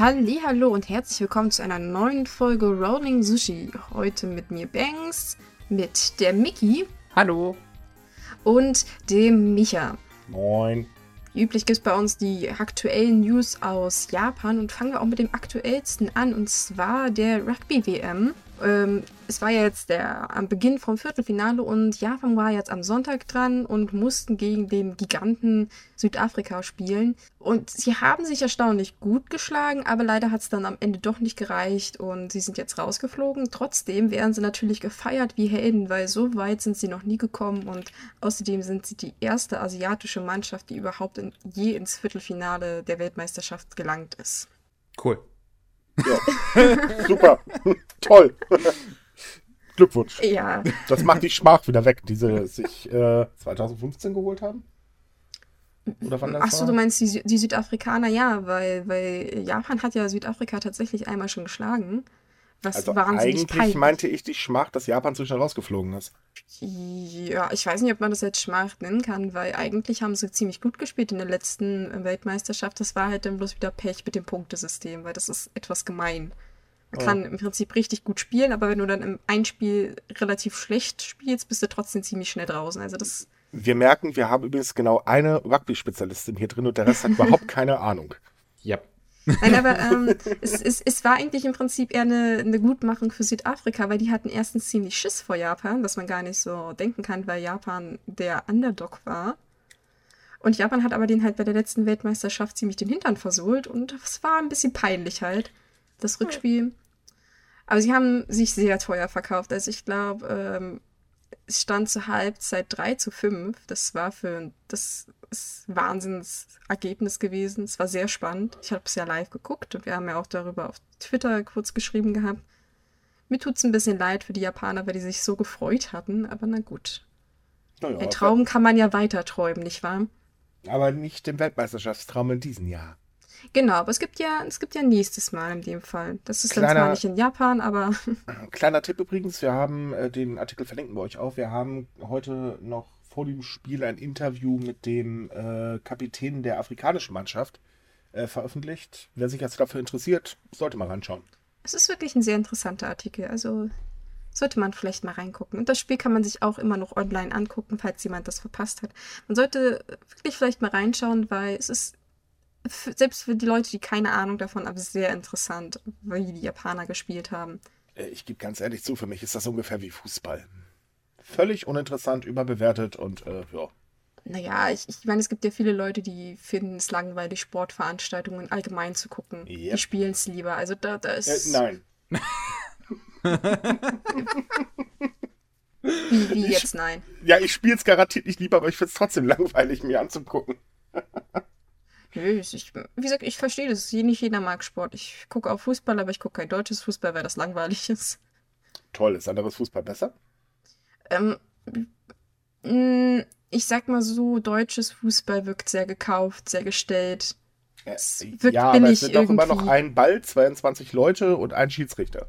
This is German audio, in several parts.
Hallo und herzlich willkommen zu einer neuen Folge Rolling Sushi. Heute mit mir Banks, mit der Mickey. Hallo. Und dem Micha. Moin. Wie üblich gibt es bei uns die aktuellen News aus Japan und fangen wir auch mit dem aktuellsten an und zwar der Rugby-WM. Ähm, es war jetzt der am Beginn vom Viertelfinale und Japan war jetzt am Sonntag dran und mussten gegen den Giganten Südafrika spielen. Und sie haben sich erstaunlich gut geschlagen, aber leider hat es dann am Ende doch nicht gereicht und sie sind jetzt rausgeflogen. Trotzdem werden sie natürlich gefeiert wie Helden, weil so weit sind sie noch nie gekommen und außerdem sind sie die erste asiatische Mannschaft, die überhaupt in, je ins Viertelfinale der Weltmeisterschaft gelangt ist. Cool. Ja. Super. Toll. Glückwunsch. Ja. Das macht die Schmach wieder weg, die sie sich äh, 2015 geholt haben. Oder wann das Achso, du meinst die, die, Südafrikaner, ja, weil, weil Japan hat ja Südafrika tatsächlich einmal schon geschlagen. Was also wahnsinnig eigentlich peinlich. meinte ich die Schmach, dass Japan zu schnell rausgeflogen ist. Ja, ich weiß nicht, ob man das jetzt Schmach nennen kann, weil eigentlich haben sie ziemlich gut gespielt in der letzten Weltmeisterschaft. Das war halt dann bloß wieder Pech mit dem Punktesystem, weil das ist etwas gemein. Man oh. kann im Prinzip richtig gut spielen, aber wenn du dann im Einspiel relativ schlecht spielst, bist du trotzdem ziemlich schnell draußen. Also das. Wir merken, wir haben übrigens genau eine Rugby-Spezialistin hier drin und der Rest hat überhaupt keine Ahnung. Ja. Nein, aber ähm, es, es, es war eigentlich im Prinzip eher eine, eine Gutmachung für Südafrika, weil die hatten erstens ziemlich Schiss vor Japan, was man gar nicht so denken kann, weil Japan der Underdog war. Und Japan hat aber den halt bei der letzten Weltmeisterschaft ziemlich den Hintern versohlt und es war ein bisschen peinlich halt, das Rückspiel. Aber sie haben sich sehr teuer verkauft. Also ich glaube, ähm, es stand zur Halbzeit 3 zu 5. Das war für das ist Wahnsinnsergebnis gewesen. Es war sehr spannend. Ich habe es ja live geguckt und wir haben ja auch darüber auf Twitter kurz geschrieben gehabt. Mir tut es ein bisschen leid für die Japaner, weil die sich so gefreut hatten, aber na gut. Ja, Ein Traum kann man ja weiter träumen, nicht wahr? Aber nicht den Weltmeisterschaftstraum in diesem Jahr. Genau, aber es gibt ja, es gibt ja nächstes Mal in dem Fall. Das ist kleiner, dann zwar nicht in Japan, aber. Kleiner Tipp übrigens, wir haben äh, den Artikel verlinken wir euch auch. Wir haben heute noch vor dem Spiel ein Interview mit dem äh, Kapitän der afrikanischen Mannschaft äh, veröffentlicht. Wer sich jetzt dafür interessiert, sollte mal reinschauen. Es ist wirklich ein sehr interessanter Artikel. Also sollte man vielleicht mal reingucken. Und das Spiel kann man sich auch immer noch online angucken, falls jemand das verpasst hat. Man sollte wirklich vielleicht mal reinschauen, weil es ist selbst für die Leute, die keine Ahnung davon haben, sehr interessant, wie die Japaner gespielt haben. Äh, ich gebe ganz ehrlich zu, für mich ist das ungefähr wie Fußball. Völlig uninteressant, überbewertet und äh, ja. Naja, ich, ich meine, es gibt ja viele Leute, die finden es langweilig, Sportveranstaltungen allgemein zu gucken. Yep. Die spielen es lieber. Also da, da ist. Äh, nein. wie, wie jetzt nein? Ja, ich spiele es garantiert nicht lieber, aber ich finde es trotzdem langweilig, mir anzugucken. Nö, ich, wie gesagt, ich verstehe das. Nicht jeder mag Sport. Ich gucke auch Fußball, aber ich gucke kein deutsches Fußball, weil das langweilig ist. Toll, ist anderes Fußball besser? Ähm, mm, ich sag mal so, deutsches Fußball wirkt sehr gekauft, sehr gestellt. Es wirkt ja, aber es sind doch immer noch ein Ball, 22 Leute und ein Schiedsrichter.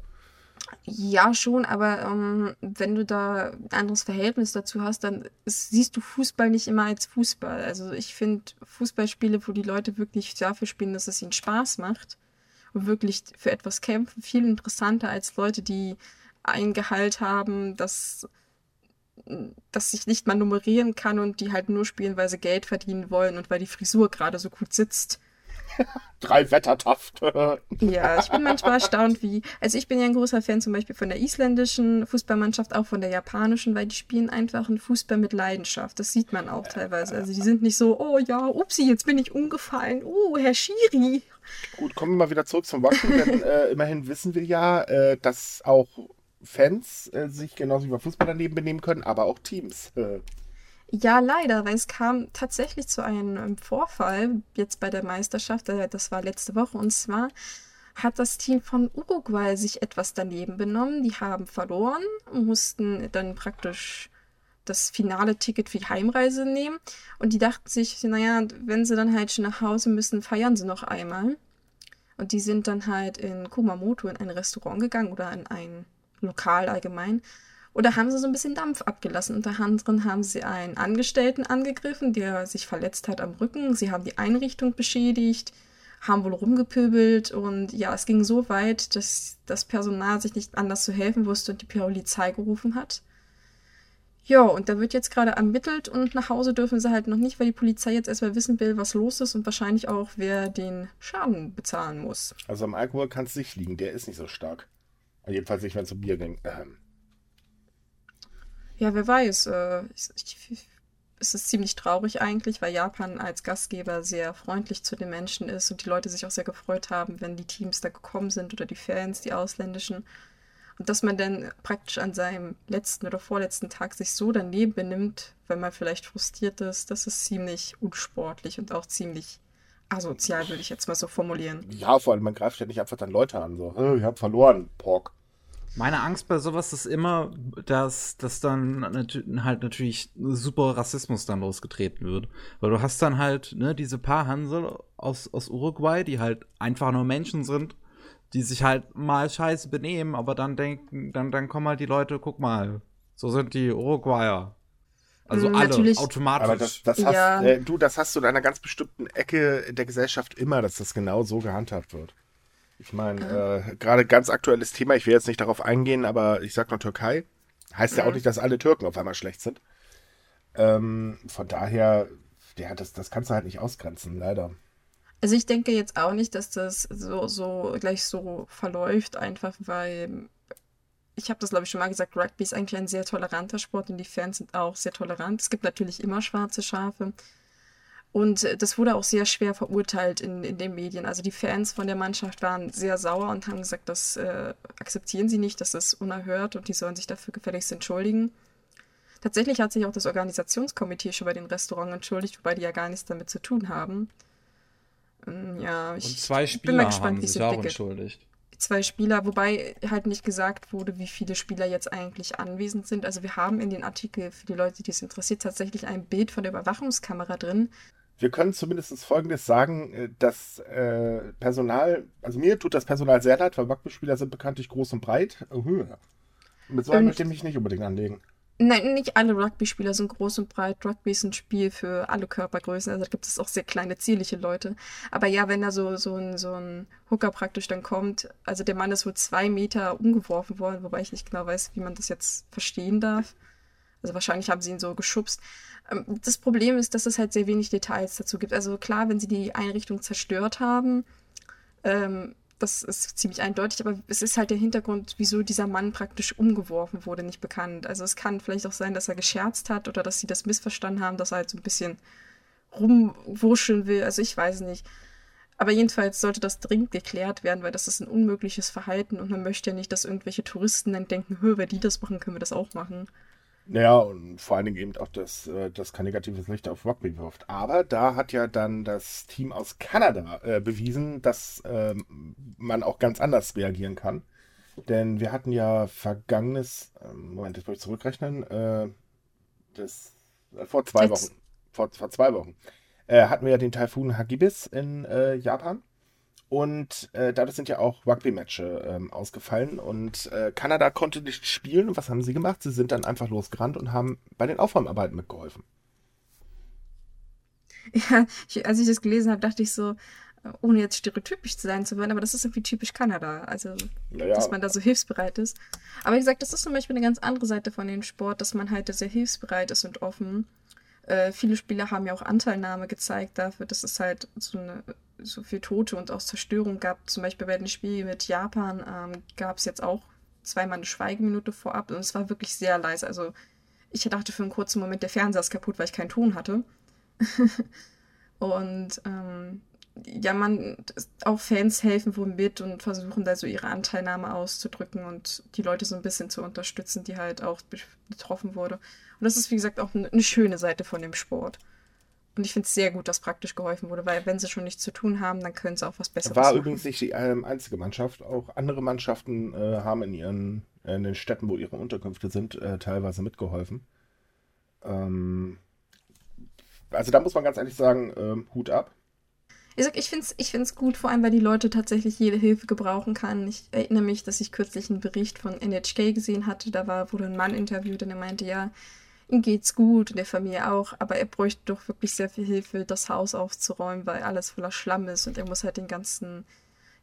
Ja, schon, aber ähm, wenn du da ein anderes Verhältnis dazu hast, dann siehst du Fußball nicht immer als Fußball. Also ich finde Fußballspiele, wo die Leute wirklich dafür spielen, dass es ihnen Spaß macht und wirklich für etwas kämpfen, viel interessanter als Leute, die ein Gehalt haben, das, das sich nicht mal nummerieren kann und die halt nur spielen, weil sie Geld verdienen wollen und weil die Frisur gerade so gut sitzt. Drei Wettertaft. ja, ich bin manchmal erstaunt, wie. Also, ich bin ja ein großer Fan zum Beispiel von der isländischen Fußballmannschaft, auch von der japanischen, weil die spielen einfach einen Fußball mit Leidenschaft. Das sieht man auch teilweise. Also, die sind nicht so, oh ja, upsi, jetzt bin ich umgefallen. Oh, Herr Schiri. Gut, kommen wir mal wieder zurück zum Rugby, denn äh, immerhin wissen wir ja, äh, dass auch Fans äh, sich genauso wie beim Fußball daneben benehmen können, aber auch Teams. Ja, leider, weil es kam tatsächlich zu einem ähm, Vorfall jetzt bei der Meisterschaft, äh, das war letzte Woche, und zwar hat das Team von Uruguay sich etwas daneben benommen. Die haben verloren, mussten dann praktisch das finale Ticket für die Heimreise nehmen und die dachten sich, naja, wenn sie dann halt schon nach Hause müssen, feiern sie noch einmal. Und die sind dann halt in Kumamoto in ein Restaurant gegangen oder in ein Lokal allgemein oder haben sie so ein bisschen Dampf abgelassen? Unter anderem haben sie einen Angestellten angegriffen, der sich verletzt hat am Rücken. Sie haben die Einrichtung beschädigt, haben wohl rumgepöbelt und ja, es ging so weit, dass das Personal sich nicht anders zu helfen wusste und die Polizei gerufen hat. Ja, und da wird jetzt gerade ermittelt und nach Hause dürfen sie halt noch nicht, weil die Polizei jetzt erstmal wissen will, was los ist und wahrscheinlich auch, wer den Schaden bezahlen muss. Also am Alkohol kann es nicht liegen, der ist nicht so stark. Jedenfalls nicht, wenn es um Bier ging. Ähm. Ja, wer weiß. Äh, ich, ich, es ist ziemlich traurig eigentlich, weil Japan als Gastgeber sehr freundlich zu den Menschen ist und die Leute sich auch sehr gefreut haben, wenn die Teams da gekommen sind oder die Fans, die ausländischen. Und dass man dann praktisch an seinem letzten oder vorletzten Tag sich so daneben benimmt, wenn man vielleicht frustriert ist, das ist ziemlich unsportlich und auch ziemlich asozial, würde ich jetzt mal so formulieren. Ja, vor allem, man greift ja nicht einfach dann Leute an, so, oh, ich hab verloren, Pork. Meine Angst bei sowas ist immer, dass, dass dann halt natürlich super Rassismus dann losgetreten wird. Weil du hast dann halt, ne, diese paar Hansel aus, aus Uruguay, die halt einfach nur Menschen sind, die sich halt mal scheiße benehmen, aber dann denken, dann, dann kommen halt die Leute, guck mal, so sind die Uruguayer. Also mm, alle Natürlich. automatisch. Aber das, das hast, ja. äh, du, das hast du in einer ganz bestimmten Ecke der Gesellschaft immer, dass das genau so gehandhabt wird. Ich meine, äh, gerade ganz aktuelles Thema, ich will jetzt nicht darauf eingehen, aber ich sag nur Türkei. Heißt ja auch mhm. nicht, dass alle Türken auf einmal schlecht sind. Ähm, von daher, ja, das, das kannst du halt nicht ausgrenzen, leider. Also ich denke jetzt auch nicht, dass das so, so gleich so verläuft, einfach weil ich habe das glaube ich schon mal gesagt, Rugby ist eigentlich ein sehr toleranter Sport und die Fans sind auch sehr tolerant. Es gibt natürlich immer schwarze Schafe. Und das wurde auch sehr schwer verurteilt in, in den Medien. Also die Fans von der Mannschaft waren sehr sauer und haben gesagt, das äh, akzeptieren sie nicht, das ist unerhört und die sollen sich dafür gefälligst entschuldigen. Tatsächlich hat sich auch das Organisationskomitee schon bei den Restaurants entschuldigt, wobei die ja gar nichts damit zu tun haben. Ähm, ja, ich und zwei Spieler bin mal gespannt, haben sich auch entschuldigt. Zwei Spieler, wobei halt nicht gesagt wurde, wie viele Spieler jetzt eigentlich anwesend sind. Also wir haben in den Artikel für die Leute, die es interessiert, tatsächlich ein Bild von der Überwachungskamera drin wir können zumindest Folgendes sagen, äh, das äh, Personal, also mir tut das Personal sehr leid, weil Rugby-Spieler sind bekanntlich groß und breit. Oh, mit so einem möchte ich mich nicht unbedingt anlegen. Nein, nicht alle Rugby-Spieler sind groß und breit. Rugby ist ein Spiel für alle Körpergrößen. Also da gibt es auch sehr kleine, zierliche Leute. Aber ja, wenn da so, so, ein, so ein Hooker praktisch dann kommt, also der Mann ist wohl zwei Meter umgeworfen worden, wobei ich nicht genau weiß, wie man das jetzt verstehen darf. Also wahrscheinlich haben sie ihn so geschubst. Ähm, das Problem ist, dass es halt sehr wenig Details dazu gibt. Also klar, wenn sie die Einrichtung zerstört haben, ähm, das ist ziemlich eindeutig, aber es ist halt der Hintergrund, wieso dieser Mann praktisch umgeworfen wurde, nicht bekannt. Also es kann vielleicht auch sein, dass er gescherzt hat oder dass sie das missverstanden haben, dass er halt so ein bisschen rumwurscheln will. Also ich weiß nicht. Aber jedenfalls sollte das dringend geklärt werden, weil das ist ein unmögliches Verhalten und man möchte ja nicht, dass irgendwelche Touristen dann denken, hör, wenn die das machen, können wir das auch machen. Naja, und vor allen Dingen eben auch, dass äh, das kein negatives Licht auf Rugby wirft. Aber da hat ja dann das Team aus Kanada äh, bewiesen, dass äh, man auch ganz anders reagieren kann. Denn wir hatten ja vergangenes, ähm, Moment, jetzt muss ich zurückrechnen, äh, das, äh, vor zwei Wochen, vor, vor zwei Wochen, äh, hatten wir ja den Taifun Hagibis in Japan. Und äh, dadurch sind ja auch Rugby-Matches ähm, ausgefallen. Und äh, Kanada konnte nicht spielen. Und was haben sie gemacht? Sie sind dann einfach losgerannt und haben bei den Aufräumarbeiten mitgeholfen. Ja, ich, als ich das gelesen habe, dachte ich so, ohne jetzt stereotypisch sein zu wollen, aber das ist irgendwie typisch Kanada. Also, naja. dass man da so hilfsbereit ist. Aber wie gesagt, das ist zum Beispiel eine ganz andere Seite von dem Sport, dass man halt sehr hilfsbereit ist und offen. Äh, viele Spieler haben ja auch Anteilnahme gezeigt dafür, dass es halt so eine so viel Tote und auch Zerstörung gab. Zum Beispiel bei den Spielen mit Japan ähm, gab es jetzt auch zweimal eine Schweigeminute vorab und es war wirklich sehr leise. Also ich dachte für einen kurzen Moment, der Fernseher ist kaputt, weil ich keinen Ton hatte. und ähm, ja, man, auch Fans helfen wohl mit und versuchen da so ihre Anteilnahme auszudrücken und die Leute so ein bisschen zu unterstützen, die halt auch betroffen wurde. Und das ist, wie gesagt, auch eine schöne Seite von dem Sport. Und ich finde es sehr gut, dass praktisch geholfen wurde, weil wenn sie schon nichts zu tun haben, dann können sie auch was Besseres War machen. übrigens nicht die ähm, einzige Mannschaft. Auch andere Mannschaften äh, haben in ihren äh, in den Städten, wo ihre Unterkünfte sind, äh, teilweise mitgeholfen. Ähm, also da muss man ganz ehrlich sagen, ähm, Hut ab. Ich, ich finde es ich find's gut, vor allem weil die Leute tatsächlich jede Hilfe gebrauchen kann. Ich erinnere mich, dass ich kürzlich einen Bericht von NHK gesehen hatte. Da war, wurde ein Mann interviewt und er meinte, ja, ihm geht's gut und der Familie auch, aber er bräuchte doch wirklich sehr viel Hilfe, das Haus aufzuräumen, weil alles voller Schlamm ist und er muss halt den ganzen,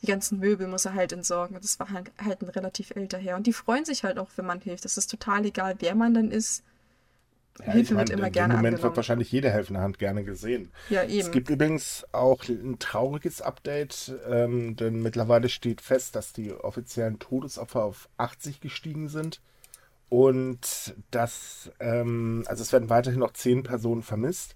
die ganzen Möbel muss er halt entsorgen. Und das war halt, halt ein relativ älter Herr. Und die freuen sich halt auch, wenn man hilft. Das ist total egal, wer man dann ist. Ja, Hilfe ich mein, wird immer in gerne Moment angenommen. wird wahrscheinlich jede helfende Hand gerne gesehen. Ja, eben. Es gibt übrigens auch ein trauriges Update, ähm, denn mittlerweile steht fest, dass die offiziellen Todesopfer auf 80 gestiegen sind. Und das, ähm, also es werden weiterhin noch 10 Personen vermisst.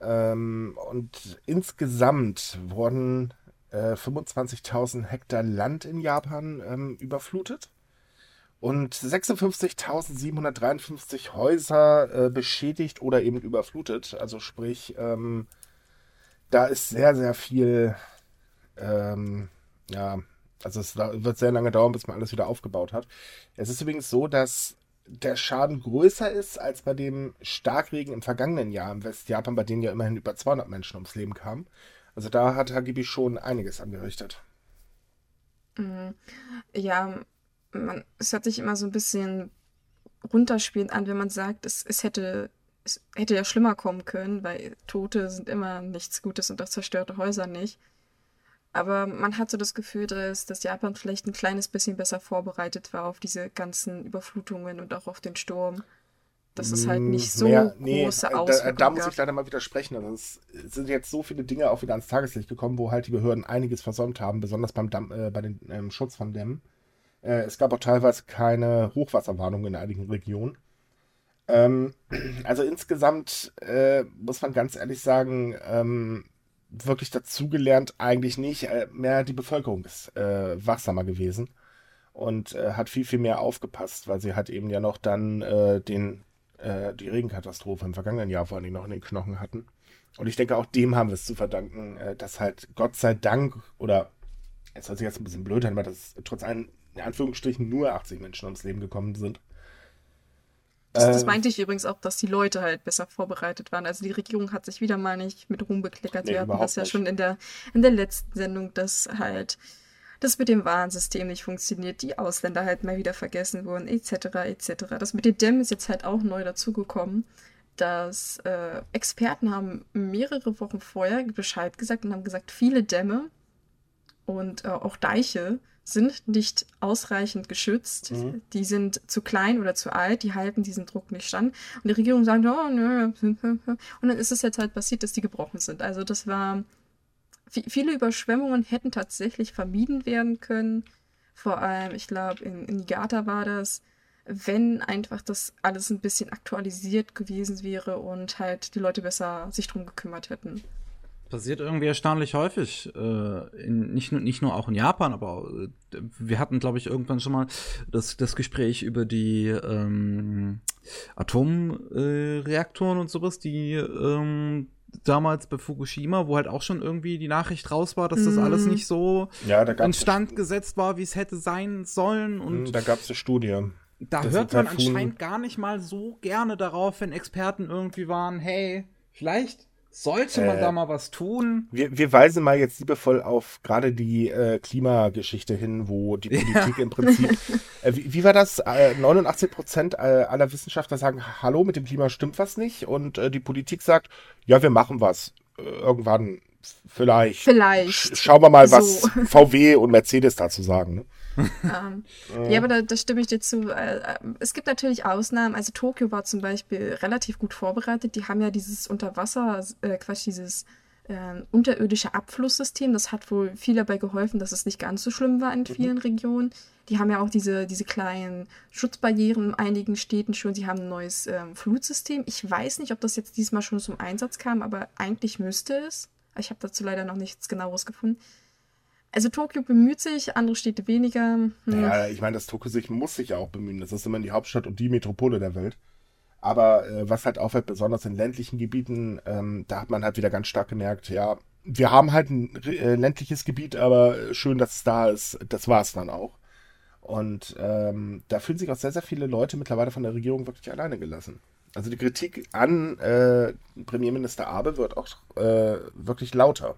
Ähm, und insgesamt wurden äh, 25.000 Hektar Land in Japan ähm, überflutet und 56.753 Häuser äh, beschädigt oder eben überflutet. Also sprich, ähm, da ist sehr, sehr viel, ähm, ja, also es wird sehr lange dauern, bis man alles wieder aufgebaut hat. Es ist übrigens so, dass der Schaden größer ist als bei dem Starkregen im vergangenen Jahr im Westjapan, bei dem ja immerhin über 200 Menschen ums Leben kamen. Also da hat Hagibi schon einiges angerichtet. Mhm. Ja, man, es hört sich immer so ein bisschen runterspielend an, wenn man sagt, es, es hätte es hätte ja schlimmer kommen können, weil Tote sind immer nichts Gutes und auch zerstörte Häuser nicht. Aber man hat so das Gefühl, dass, dass Japan vielleicht ein kleines bisschen besser vorbereitet war auf diese ganzen Überflutungen und auch auf den Sturm. Dass es halt nicht so Mehr, nee, große Auswirkungen Da, da muss ich leider mal widersprechen. Also es sind jetzt so viele Dinge auch wieder ans Tageslicht gekommen, wo halt die Behörden einiges versäumt haben, besonders beim Damm, äh, bei den ähm, Schutz von Dämmen. Äh, es gab auch teilweise keine Hochwasserwarnungen in einigen Regionen. Ähm, also insgesamt äh, muss man ganz ehrlich sagen, ähm, wirklich dazugelernt eigentlich nicht. Äh, mehr die Bevölkerung ist äh, wachsamer gewesen und äh, hat viel, viel mehr aufgepasst, weil sie hat eben ja noch dann äh, den, die Regenkatastrophe im vergangenen Jahr vor allem noch in den Knochen hatten. Und ich denke, auch dem haben wir es zu verdanken, dass halt Gott sei Dank, oder es hört sich jetzt ein bisschen blöd an, aber dass trotz allem in Anführungsstrichen nur 80 Menschen ums Leben gekommen sind. Das, das, ähm. meinte ich übrigens auch, dass die Leute halt besser vorbereitet waren. Also die Regierung hat sich wieder mal nicht mit Ruhm bekleckert. Nee, Wir hatten das ja nicht. schon in der, in der letzten Sendung, dass halt das mit dem Warnsystem nicht funktioniert, die Ausländer halt mal wieder vergessen wurden, etc. etc. Das mit den Dämmen ist jetzt halt auch neu dazugekommen. Dass äh, Experten haben mehrere Wochen vorher Bescheid gesagt und haben gesagt, viele Dämme und äh, auch Deiche sind nicht ausreichend geschützt. Mhm. Die sind zu klein oder zu alt, die halten diesen Druck nicht stand. Und die Regierung sagt, oh, nö. Und dann ist es jetzt halt passiert, dass die gebrochen sind. Also das war. Viele Überschwemmungen hätten tatsächlich vermieden werden können. Vor allem, ich glaube, in, in Niigata war das, wenn einfach das alles ein bisschen aktualisiert gewesen wäre und halt die Leute besser sich drum gekümmert hätten passiert irgendwie erstaunlich häufig. Äh, in, nicht, nur, nicht nur auch in Japan, aber äh, wir hatten, glaube ich, irgendwann schon mal das, das Gespräch über die ähm, Atomreaktoren äh, und sowas, die ähm, damals bei Fukushima, wo halt auch schon irgendwie die Nachricht raus war, dass das mhm. alles nicht so ja, instand gesetzt war, wie es hätte sein sollen. Und mhm, da gab es eine Studie. Da hört man anscheinend gar nicht mal so gerne darauf, wenn Experten irgendwie waren, hey, vielleicht sollte man äh, da mal was tun? Wir, wir weisen mal jetzt liebevoll auf gerade die äh, Klimageschichte hin, wo die Politik ja. im Prinzip. Äh, wie, wie, war das? Äh, 89 Prozent äh, aller Wissenschaftler sagen, hallo, mit dem Klima stimmt was nicht. Und äh, die Politik sagt, ja, wir machen was. Äh, irgendwann vielleicht. Vielleicht. Sch schauen wir mal, so. was VW und Mercedes dazu sagen. Ne? ähm, ja, aber da, da, stimme ich dir zu. Äh, äh, es gibt natürlich Ausnahmen. Also Tokio war zum Beispiel relativ gut vorbereitet. Die haben ja dieses Unterwasser, äh, Quatsch, dieses äh, unterirdische Abflusssystem. Das hat wohl viel dabei geholfen, dass es nicht ganz so schlimm war in mhm. vielen mhm. Regionen. Die haben ja auch diese, diese kleinen Schutzbarrieren in einigen Städten schon. Sie haben ein neues ähm, Flutsystem. Ich weiß nicht, ob das jetzt diesmal schon zum Einsatz kam, aber eigentlich müsste es. Ich habe dazu leider noch nichts genaueres gefunden. Also Tokio bemüht sich, andere Städte weniger. Hm. Ja, ich meine, das Tokio sich muss sich auch bemühen. Das ist immer die Hauptstadt und die Metropole der Welt. Aber äh, was halt auffällt, besonders in ländlichen Gebieten, ähm, da hat man halt wieder ganz stark gemerkt, ja, wir haben halt ein äh, ländliches Gebiet, aber schön, dass es da ist. Das war es dann auch. Und ähm, da fühlen sich auch sehr, sehr viele Leute mittlerweile von der Regierung wirklich alleine gelassen. Also die Kritik an äh, Premierminister Abe wird auch äh, wirklich lauter.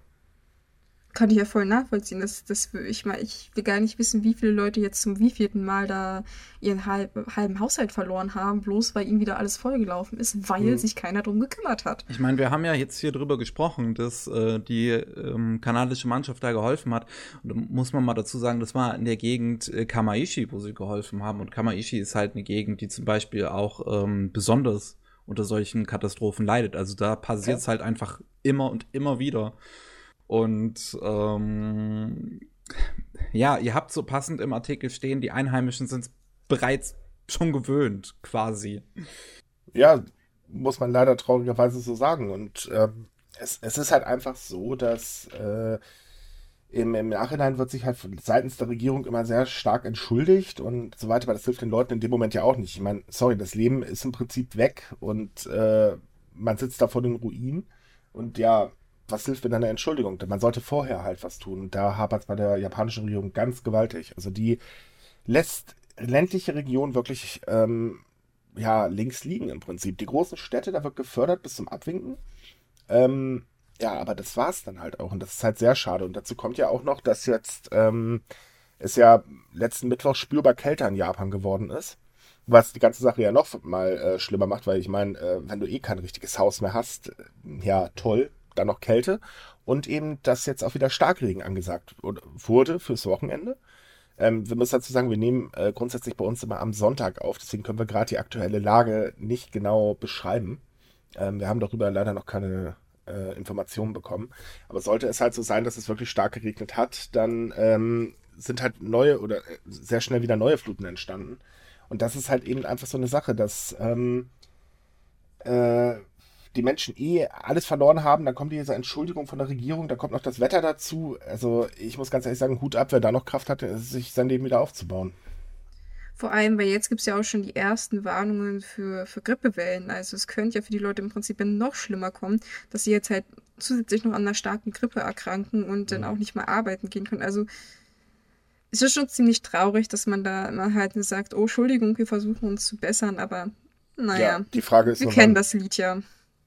Kann ich ja voll nachvollziehen. Das, das, ich, mal, ich will gar nicht wissen, wie viele Leute jetzt zum wievielten Mal da ihren halb, halben Haushalt verloren haben, bloß weil ihnen wieder alles vollgelaufen ist, weil mhm. sich keiner drum gekümmert hat. Ich meine, wir haben ja jetzt hier drüber gesprochen, dass äh, die ähm, kanadische Mannschaft da geholfen hat. Und da muss man mal dazu sagen, das war in der Gegend äh, Kamaishi, wo sie geholfen haben. Und Kamaishi ist halt eine Gegend, die zum Beispiel auch ähm, besonders unter solchen Katastrophen leidet. Also da passiert es ja. halt einfach immer und immer wieder. Und ähm, ja, ihr habt so passend im Artikel stehen, die Einheimischen sind bereits schon gewöhnt, quasi. Ja, muss man leider traurigerweise so sagen. Und ähm, es, es ist halt einfach so, dass äh, im, im, Nachhinein wird sich halt seitens der Regierung immer sehr stark entschuldigt und so weiter, aber das hilft den Leuten in dem Moment ja auch nicht. Ich meine, sorry, das Leben ist im Prinzip weg und äh, man sitzt da vor den Ruinen und ja, was hilft mit einer Entschuldigung? Man sollte vorher halt was tun. Da hapert es bei der japanischen Regierung ganz gewaltig. Also die lässt ländliche Regionen wirklich ähm, ja, links liegen im Prinzip. Die großen Städte, da wird gefördert bis zum Abwinken. Ähm, ja, aber das war es dann halt auch. Und das ist halt sehr schade. Und dazu kommt ja auch noch, dass jetzt ähm, es ja letzten Mittwoch spürbar kälter in Japan geworden ist. Was die ganze Sache ja noch mal äh, schlimmer macht, weil ich meine, äh, wenn du eh kein richtiges Haus mehr hast, äh, ja, toll, dann noch Kälte und eben, dass jetzt auch wieder Starkregen angesagt wurde fürs Wochenende. Ähm, wir müssen dazu sagen, wir nehmen äh, grundsätzlich bei uns immer am Sonntag auf, deswegen können wir gerade die aktuelle Lage nicht genau beschreiben. Ähm, wir haben darüber leider noch keine äh, Informationen bekommen. Aber sollte es halt so sein, dass es wirklich stark geregnet hat, dann ähm, sind halt neue oder äh, sehr schnell wieder neue Fluten entstanden. Und das ist halt eben einfach so eine Sache, dass ähm, äh, die Menschen eh alles verloren haben, dann kommt diese Entschuldigung von der Regierung, da kommt noch das Wetter dazu. Also ich muss ganz ehrlich sagen, Hut ab, wer da noch Kraft hatte, sich sein Leben wieder aufzubauen. Vor allem, weil jetzt gibt es ja auch schon die ersten Warnungen für, für Grippewellen. Also es könnte ja für die Leute im Prinzip noch schlimmer kommen, dass sie jetzt halt zusätzlich noch an einer starken Grippe erkranken und dann auch nicht mehr arbeiten gehen können. Also es ist schon ziemlich traurig, dass man da immer halt sagt, oh, Entschuldigung, wir versuchen uns zu bessern, aber naja. Ja, die Frage ist Wir kennen das Lied ja.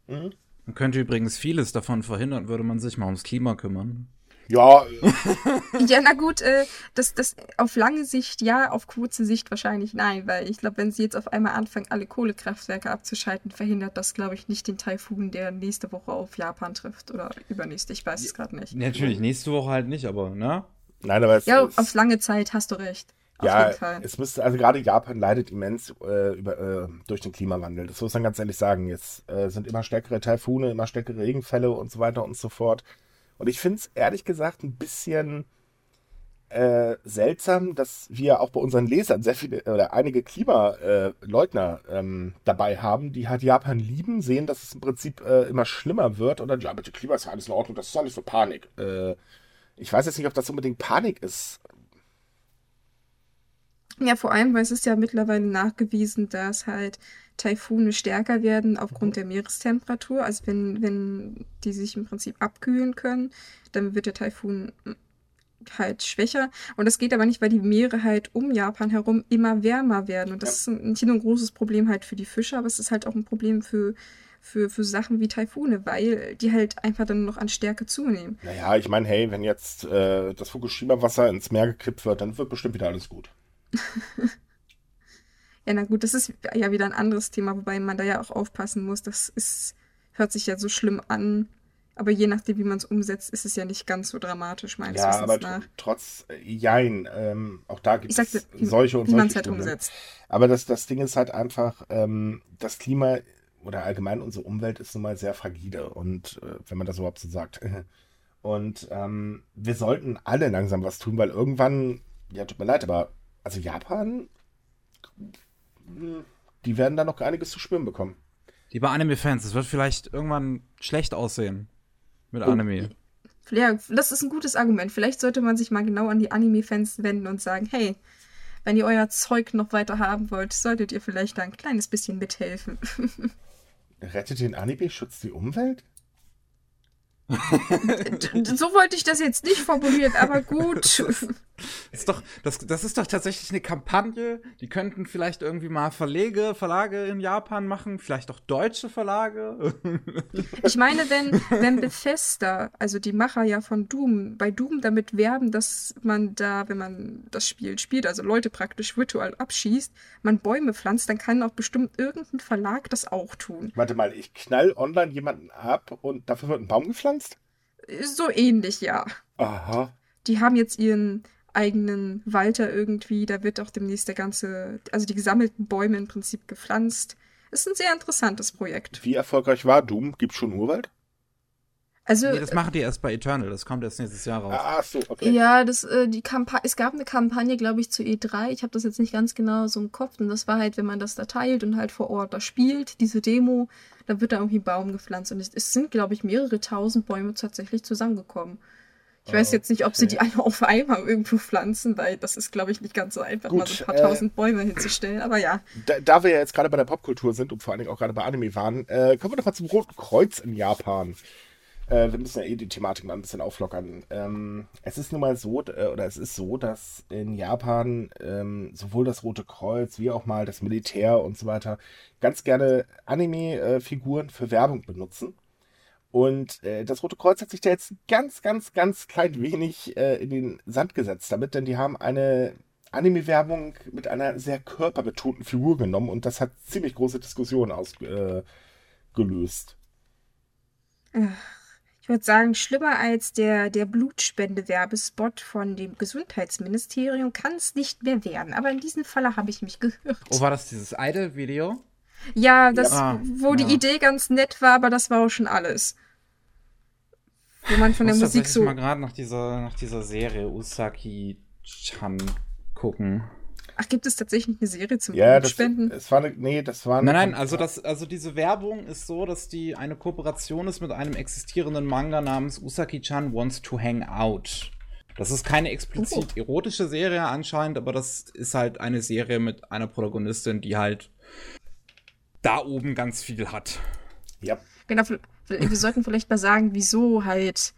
Mhm. Man könnte übrigens vieles davon verhindern, würde man sich mal ums Klima kümmern. Ja. ja, na gut, äh, das, das auf lange Sicht ja, auf kurze Sicht wahrscheinlich nein, weil ich glaube, wenn sie jetzt auf einmal anfangen, alle Kohlekraftwerke abzuschalten, verhindert das, glaube ich, nicht den Taifun, der nächste Woche auf Japan trifft oder übernächste. Ich weiß es gerade nicht. Natürlich, nächste Woche halt nicht, aber, ne? Nein, aber es Ja, auf lange Zeit hast du recht. Ja, es müsste, also gerade Japan leidet immens äh, über, äh, durch den Klimawandel. Das muss man ganz ehrlich sagen. Jetzt äh, sind immer stärkere Taifune, immer stärkere Regenfälle und so weiter und so fort. Und ich finde es ehrlich gesagt ein bisschen äh, seltsam, dass wir auch bei unseren Lesern sehr viele oder einige Klimaleugner ähm, dabei haben, die halt Japan lieben, sehen, dass es im Prinzip äh, immer schlimmer wird und dann, ja, bitte, Klima ist ja alles in Ordnung, das ist alles für Panik. Äh, ich weiß jetzt nicht, ob das unbedingt Panik ist. Ja, vor allem, weil es ist ja mittlerweile nachgewiesen, dass halt Taifune stärker werden aufgrund der Meerestemperatur. Also wenn, wenn die sich im Prinzip abkühlen können, dann wird der Taifun halt schwächer. Und das geht aber nicht, weil die Meere halt um Japan herum immer wärmer werden. Und das ja. ist nicht nur ein großes Problem halt für die Fische, aber es ist halt auch ein Problem für, für, für Sachen wie Taifune, weil die halt einfach dann noch an Stärke zunehmen. Naja, ich meine, hey, wenn jetzt äh, das Fukushima-Wasser ins Meer gekippt wird, dann wird bestimmt wieder alles gut. ja, na gut, das ist ja wieder ein anderes Thema, wobei man da ja auch aufpassen muss. Das ist, hört sich ja so schlimm an. Aber je nachdem, wie man es umsetzt, ist es ja nicht ganz so dramatisch, meines ja, Wissens aber nach. trotz, äh, jein, ähm, auch da gibt es solche und wie solche halt umsetzt. Aber das, das Ding ist halt einfach, ähm, das Klima oder allgemein unsere Umwelt ist nun mal sehr fragile und äh, wenn man das überhaupt so sagt. Und ähm, wir sollten alle langsam was tun, weil irgendwann, ja, tut mir leid, aber also Japan, die werden da noch einiges zu spüren bekommen. Lieber Anime-Fans, es wird vielleicht irgendwann schlecht aussehen mit oh. Anime. Ja, das ist ein gutes Argument. Vielleicht sollte man sich mal genau an die Anime-Fans wenden und sagen, hey, wenn ihr euer Zeug noch weiter haben wollt, solltet ihr vielleicht da ein kleines bisschen mithelfen. Rettet den Anime, schützt die Umwelt? so wollte ich das jetzt nicht formulieren, aber gut. Das ist, doch, das, das ist doch tatsächlich eine Kampagne. Die könnten vielleicht irgendwie mal Verlege, Verlage in Japan machen, vielleicht auch deutsche Verlage. Ich meine, wenn, wenn Bethesda, also die Macher ja von Doom, bei Doom damit werben, dass man da, wenn man das Spiel spielt, also Leute praktisch virtuell abschießt, man Bäume pflanzt, dann kann auch bestimmt irgendein Verlag das auch tun. Warte mal, ich knall online jemanden ab und dafür wird ein Baum gepflanzt? So ähnlich, ja. Aha. Die haben jetzt ihren eigenen Walter irgendwie, da wird auch demnächst der ganze, also die gesammelten Bäume im Prinzip gepflanzt. Ist ein sehr interessantes Projekt. Wie erfolgreich war Doom? Gibt schon Urwald? Also, nee, das machen die erst bei Eternal, das kommt erst nächstes Jahr raus. Ah, so, okay. Ja, das, äh, die Kampa es gab eine Kampagne, glaube ich, zu E3. Ich habe das jetzt nicht ganz genau so im Kopf. Und das war halt, wenn man das da teilt und halt vor Ort da spielt, diese Demo, dann wird da irgendwie ein Baum gepflanzt. Und es, es sind, glaube ich, mehrere tausend Bäume tatsächlich zusammengekommen. Ich weiß jetzt nicht, ob sie die alle auf einmal irgendwo pflanzen, weil das ist, glaube ich, nicht ganz so einfach, Gut, mal so ein paar äh, tausend Bäume hinzustellen. Aber ja. Da, da wir ja jetzt gerade bei der Popkultur sind und vor allen Dingen auch gerade bei Anime waren, äh, kommen wir doch mal zum Roten Kreuz in Japan. Äh, wir müssen ja eh die Thematik mal ein bisschen auflockern. Ähm, es ist nun mal so, äh, oder es ist so, dass in Japan ähm, sowohl das Rote Kreuz wie auch mal das Militär und so weiter ganz gerne Anime-Figuren für Werbung benutzen. Und äh, das Rote Kreuz hat sich da jetzt ganz, ganz, ganz klein wenig äh, in den Sand gesetzt damit, denn die haben eine Anime-Werbung mit einer sehr körperbetonten Figur genommen und das hat ziemlich große Diskussionen ausgelöst. Ich würde sagen, schlimmer als der, der Blutspende-Werbespot von dem Gesundheitsministerium kann es nicht mehr werden. Aber in diesem Falle habe ich mich gehört. Oh, war das dieses Idol-Video? Ja, das, Ja, wo ja. die Idee ganz nett war, aber das war auch schon alles. Wo man von Ich der muss Musik so. mal gerade nach dieser, nach dieser Serie Usaki-chan gucken. Ach, gibt es tatsächlich eine Serie zum Ja, das, Blutspenden? es war eine, nee, das war eine Nein, nein, also das, also diese Werbung ist so, dass die eine Kooperation ist mit einem existierenden Manga namens Usaki-chan Wants to Hang Out. Das ist keine explizit Oh. erotische Serie anscheinend, aber das ist halt eine Serie mit einer Protagonistin, die halt da oben ganz viel hat. Ja, Genau, wir sollten vielleicht mal sagen, wieso halt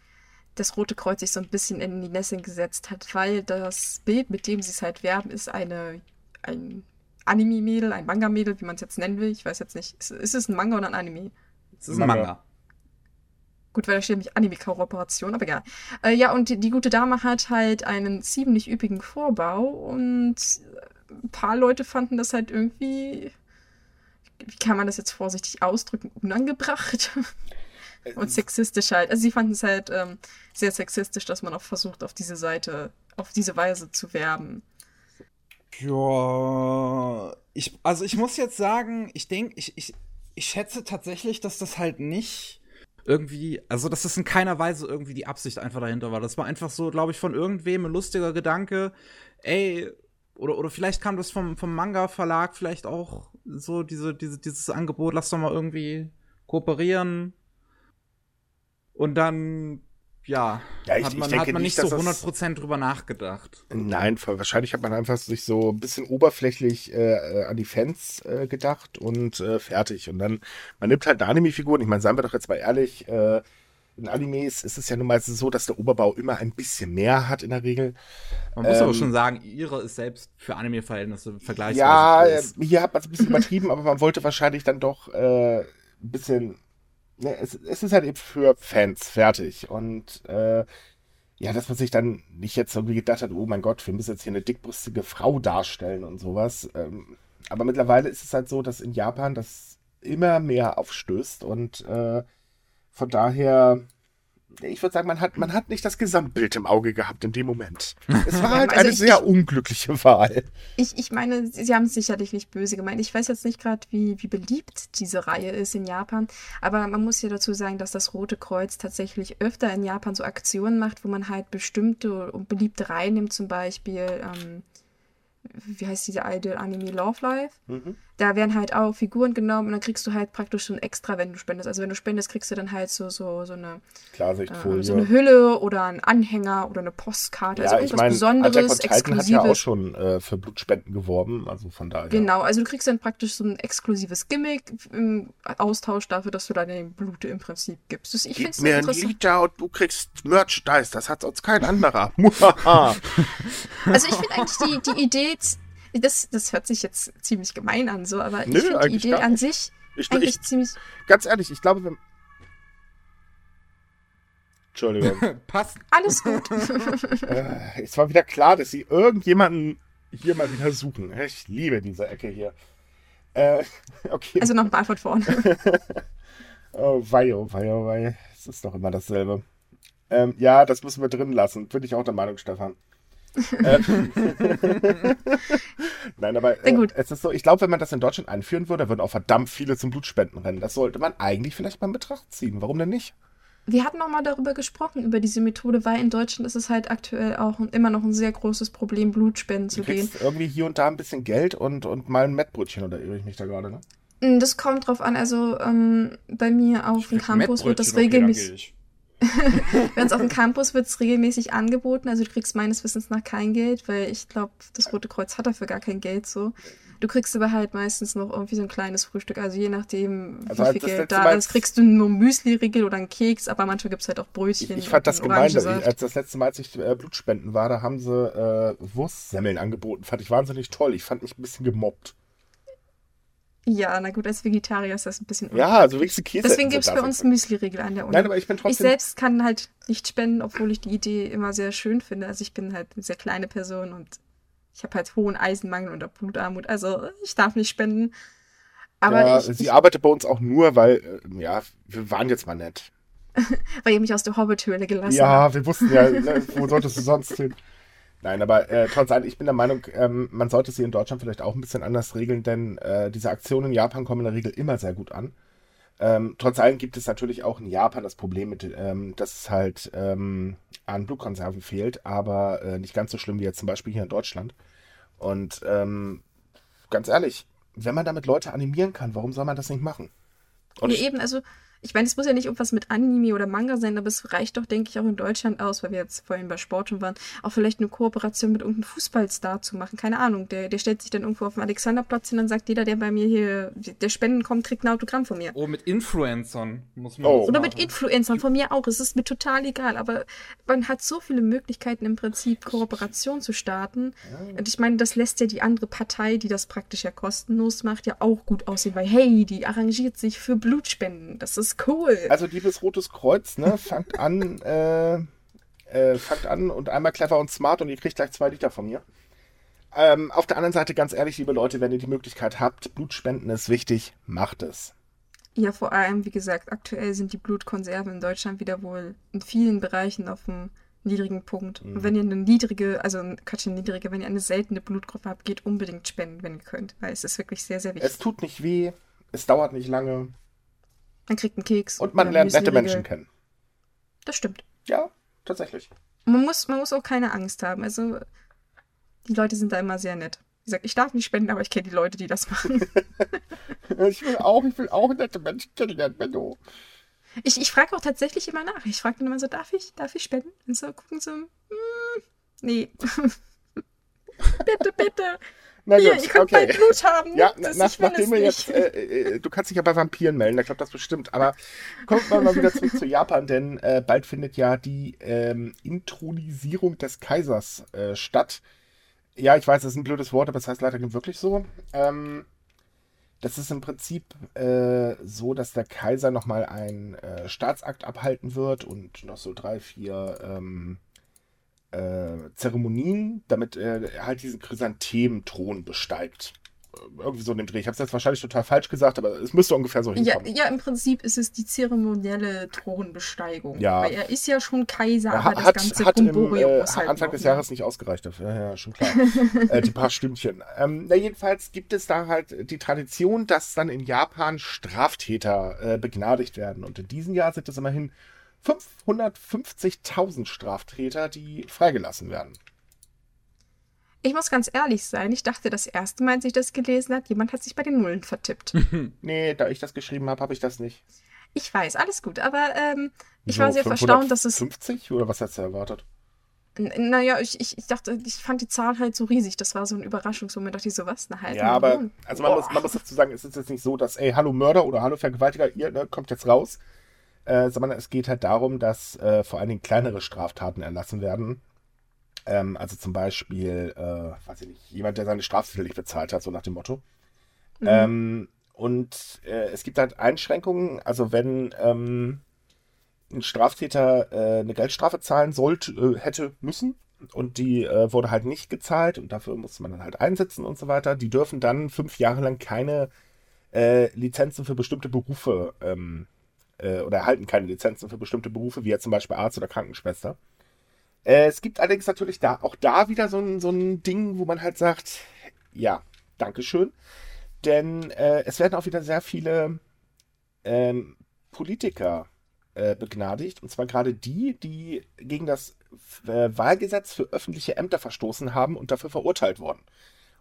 das Rote Kreuz sich so ein bisschen in die Nässe gesetzt hat, weil das Bild, mit dem sie es halt werben, ist eine, ein Anime-Mädel, ein Manga-Mädel, wie man es jetzt nennen will. Ich weiß jetzt nicht. Ist, ist es ein Manga oder ein Anime? Es ist ein Manga. Manga. Gut, weil da steht nämlich Anime-Kooperation, aber egal. Äh, ja, und die, die gute Dame hat halt einen ziemlich üppigen Vorbau und ein paar Leute fanden das halt irgendwie, wie kann man das jetzt vorsichtig ausdrücken, unangebracht und sexistisch halt. Also sie fanden es halt ähm, sehr sexistisch, dass man auch versucht, auf diese Seite, auf diese Weise zu werben. Ja, ich, also ich muss jetzt sagen, ich denke, ich, ich, ich schätze tatsächlich, dass das halt nicht irgendwie, also dass das in keiner Weise irgendwie die Absicht einfach dahinter war. Das war einfach so, glaube ich, von irgendwem ein lustiger Gedanke, ey, oder, oder vielleicht kam das vom, vom Manga-Verlag vielleicht auch so diese, diese, dieses Angebot, lass doch mal irgendwie kooperieren. Und dann, ja, Ja, ich- hat man, hat man nicht, so dass das- 100% drüber nachgedacht. Nein, wahrscheinlich hat man einfach sich so ein bisschen oberflächlich äh, äh, an die Fans äh, gedacht und äh, fertig. Und dann, man nimmt halt eine Anime-Figur ich meine, seien wir doch jetzt mal ehrlich, äh, in Animes ist es ja nun mal so, dass der Oberbau immer ein bisschen mehr hat in der Regel. Man muss aber Ähm, schon sagen, ihre ist selbst für Anime-Verhältnisse vergleichsweise Ja, äh, groß. hier hat man es ein bisschen übertrieben, aber man wollte wahrscheinlich dann doch äh, ein bisschen. Ne, es, es ist halt eben für Fans fertig. Und äh, ja, dass man sich dann nicht jetzt irgendwie gedacht hat, oh mein Gott, wir müssen jetzt hier eine dickbrüstige Frau darstellen und sowas. Ähm, aber mittlerweile ist es halt so, dass in Japan das immer mehr aufstößt und äh, von daher. Ich würde sagen, man hat, man hat nicht das Gesamtbild im Auge gehabt in dem Moment. Es war halt Also eine ich- sehr unglückliche Wahl. Ich, ich meine, sie haben es sicherlich nicht böse gemeint. Ich weiß jetzt nicht gerade, wie, wie beliebt diese Reihe ist in Japan, aber man muss ja dazu sagen, dass das Rote Kreuz tatsächlich öfter in Japan so Aktionen macht, wo man halt bestimmte und beliebte Reihen nimmt, zum Beispiel, ähm, wie heißt diese Idol Anime Love Life? Mhm. Da werden halt auch Figuren genommen und dann kriegst du halt praktisch so ein Extra, wenn du spendest. Also wenn du spendest, kriegst du dann halt so, so, so eine Klarsichtfolie. äh, so eine Hülle oder einen Anhänger oder eine Postkarte. ja, also ich irgendwas meine, Attack on Besonderes, Titan hat ja Exklusives. auch schon äh, für Blutspenden geworben, also von daher. Genau, also du kriegst dann praktisch so ein exklusives Gimmick im Austausch dafür, dass du deine Blut im Prinzip gibst. Das, ich finde Gib es mir ein interessant. Liter und du kriegst Merchandise, das hat sonst kein anderer. Muhaha. Also ich finde eigentlich die, die Idee, das, das hört sich jetzt ziemlich gemein an, so, aber Nö, ich finde die Idee an sich Ich, eigentlich ich, ziemlich. ganz ehrlich, ich glaube, wenn. Entschuldigung. Passt. Alles gut. äh, es war wieder klar, dass sie irgendjemanden hier mal wieder suchen. Ich liebe diese Ecke hier. Äh, okay. also nochmal von vorne. Oh, wei, oh, wei, oh, wei. Es ist doch immer dasselbe. Ähm, ja, das müssen wir drin lassen. Bin ich auch der Meinung, Stefan. Ähm, Nein, aber äh, es ist so, ich glaube, wenn man das in Deutschland einführen würde, würden auch verdammt viele zum Blutspenden rennen. Das sollte man eigentlich vielleicht mal in Betracht ziehen. Warum denn nicht? Wir hatten noch mal darüber gesprochen, über diese Methode, weil in Deutschland ist es halt aktuell auch immer noch ein sehr großes Problem, Blutspenden zu Du gehen. irgendwie hier und da ein bisschen Geld und, und mal ein Mettbrötchen oder irre ich mich da gerade, ne? Mm, Das kommt drauf an, also ähm, bei mir auf dem Campus wird das regelmäßig. Bei uns auf dem Campus wird es regelmäßig angeboten. Also du kriegst meines Wissens nach kein Geld, weil ich glaube, das Rote Kreuz hat dafür gar kein Geld so. Du kriegst aber halt meistens noch irgendwie so ein kleines Frühstück. Also je nachdem, Also wie viel Geld da ist, kriegst du nur Müsli-Riegel oder einen Keks, aber manchmal gibt es halt auch Ich, Brötchen. ich fand das gemein, ich, als das letzte Mal, als ich äh, Blutspenden war, da haben sie äh, Wurstsemmeln angeboten. Fand ich wahnsinnig toll. Ich fand mich ein bisschen gemobbt. Ja, na gut, als Vegetarier ist das ein bisschen Ja, also wenigstens Käse. Deswegen gibt es bei uns. Müsli-Riegel an der Uni. Nein, aber ich bin ich trotzdem. selbst kann halt nicht spenden, obwohl ich die Idee immer sehr schön finde. Also ich bin halt eine sehr kleine Person und ich habe halt hohen Eisenmangel und auch Blutarmut. Also ich darf nicht spenden. Aber ja, ich, sie ich, arbeitet bei uns auch nur, weil, äh, ja, wir waren jetzt mal nett. weil ihr mich aus der Hobbit-Höhle gelassen Ja, habt. wir wussten ja, wo solltest du sonst hin? Nein, aber äh, trotz allem, ich bin der Meinung, ähm, man sollte sie in Deutschland vielleicht auch ein bisschen anders regeln, denn äh, diese Aktionen in Japan kommen in der Regel immer sehr gut an. Ähm, trotz allem gibt es natürlich auch in Japan das Problem mit, ähm, dass es halt ähm, an Blutkonserven fehlt, aber äh, nicht ganz so schlimm wie jetzt zum Beispiel hier in Deutschland. Und ähm, ganz ehrlich, wenn man damit Leute animieren kann, warum soll man das nicht machen? Und Ja, eben, also ich meine, es muss ja nicht irgendwas mit Anime oder Manga sein, aber es reicht doch, denke ich, auch in Deutschland aus, weil wir jetzt vorhin bei Sport schon waren, auch vielleicht eine Kooperation mit irgendeinem Fußballstar zu machen. Keine Ahnung, der, der stellt sich dann irgendwo auf dem Alexanderplatz hin und sagt, jeder, der bei mir hier, der Spenden kommt, kriegt ein Autogramm von mir. Oh, mit Influencern muss man Oh. Oder mit. Influencern, von mir auch. Es ist mir total egal, aber man hat so viele Möglichkeiten im Prinzip Kooperation zu starten. Und ich meine, das lässt ja die andere Partei, die das praktisch ja kostenlos macht, ja auch gut aussehen, weil hey, die arrangiert sich für Blutspenden. Das ist cool. Also liebes Rotes Kreuz, ne, fangt an, äh, äh, fangt an und einmal clever und smart und ihr kriegt gleich zwei Liter von mir. Ähm, auf der anderen Seite, ganz ehrlich, liebe Leute, wenn ihr die Möglichkeit habt, Blutspenden ist wichtig, macht es. Ja, vor allem, wie gesagt, aktuell sind die Blutkonserven in Deutschland wieder wohl in vielen Bereichen auf einem niedrigen Punkt. Mhm. Und wenn ihr eine niedrige, also Quatsch, eine niedrige, wenn ihr eine seltene Blutgruppe habt, geht unbedingt spenden, wenn ihr könnt, weil es ist wirklich sehr, sehr wichtig. Es tut nicht weh, es dauert nicht lange man kriegt einen Keks. und man lernt nette. Menschen kennen. Das stimmt. Ja, tatsächlich. Man muss, man muss auch keine Angst haben. Also, die Leute sind da immer sehr nett. Wie gesagt, ich darf nicht spenden, aber ich kenne die Leute, die das machen. Ich will auch, ich will auch nette Menschen kennenlernen, Benno. ich ich frage auch tatsächlich immer nach. Ich frage dann immer so, darf ich, darf ich spenden? Und so gucken so, hm, nee. bitte, bitte. Na Hier, gut, ihr könnt mein Blut haben. Ja, Das- nach, nachdem wir jetzt, äh, äh, du kannst dich ja bei Vampiren melden, ich glaube das bestimmt, aber kommen wir mal wieder zurück zu Japan, denn äh, bald findet ja die ähm, Intronisierung des Kaisers äh, statt. Ja, ich weiß, das ist ein blödes Wort, aber es heißt leider wirklich so. Ähm, das ist im Prinzip äh, so, dass der Kaiser nochmal einen äh, Staatsakt abhalten wird und noch so drei, vier ähm, äh, Zeremonien, damit er halt diesen Chrysanthemen-Thron besteigt. Äh, Irgendwie so in dem Dreh. Ich habe es jetzt wahrscheinlich total falsch gesagt, aber es müsste ungefähr so Ja, hinkommen. ja, im Prinzip ist es die zeremonielle Thronbesteigung. Ja. Weil er ist ja schon Kaiser, Er aber das hat, ganze hat im äh, halt Anfang des? Jahres nicht ausgereicht dafür. Ja, ja, schon klar. äh, die paar Stündchen. Ähm, na, jedenfalls gibt es da halt die Tradition, dass dann in Japan Straftäter äh, begnadigt werden. Und in diesem Jahr sind es immerhin 550.000 Straftäter, die freigelassen werden. Ich muss ganz ehrlich sein, ich dachte das erste Mal, als ich das gelesen habe, jemand hat sich bei den Nullen vertippt. nee, da ich das geschrieben habe, habe ich das nicht. Ich weiß, alles gut, aber ähm, ich So, war sehr verstaunt, dass es. 50 oder was hast du erwartet? N- Naja, ich, ich, ich dachte, ich fand die Zahl halt so riesig. Das war so ein Überraschungsmoment. dachte ich so, was? Eine halbe Ja, aber also man muss, man muss dazu sagen, es ist jetzt nicht so, dass, ey, hallo Mörder oder hallo Vergewaltiger, ihr ne, kommt jetzt raus. Äh, sondern es geht halt darum, dass äh, vor allen Dingen kleinere Straftaten erlassen werden. Ähm, also zum Beispiel, äh, weiß ich nicht, jemand, der seine Strafzettel nicht bezahlt hat, so nach dem Motto. Mhm. Ähm, und äh, es gibt halt Einschränkungen, also wenn ähm, ein Straftäter äh, eine Geldstrafe zahlen sollte, äh, hätte müssen und die äh, wurde halt nicht gezahlt und dafür musste man dann halt einsetzen und so weiter, die dürfen dann fünf Jahre lang keine äh, Lizenzen für bestimmte Berufe ähm, äh, oder erhalten keine Lizenzen für bestimmte Berufe, wie jetzt zum Beispiel Arzt oder Krankenschwester. Äh, es gibt allerdings natürlich da auch da wieder so ein, so ein Ding, wo man halt sagt, ja, Dankeschön. Denn äh, es werden auch wieder sehr viele ähm, Politiker äh, begnadigt. Und zwar gerade die, die gegen das Wahlgesetz für öffentliche Ämter verstoßen haben und dafür verurteilt wurden.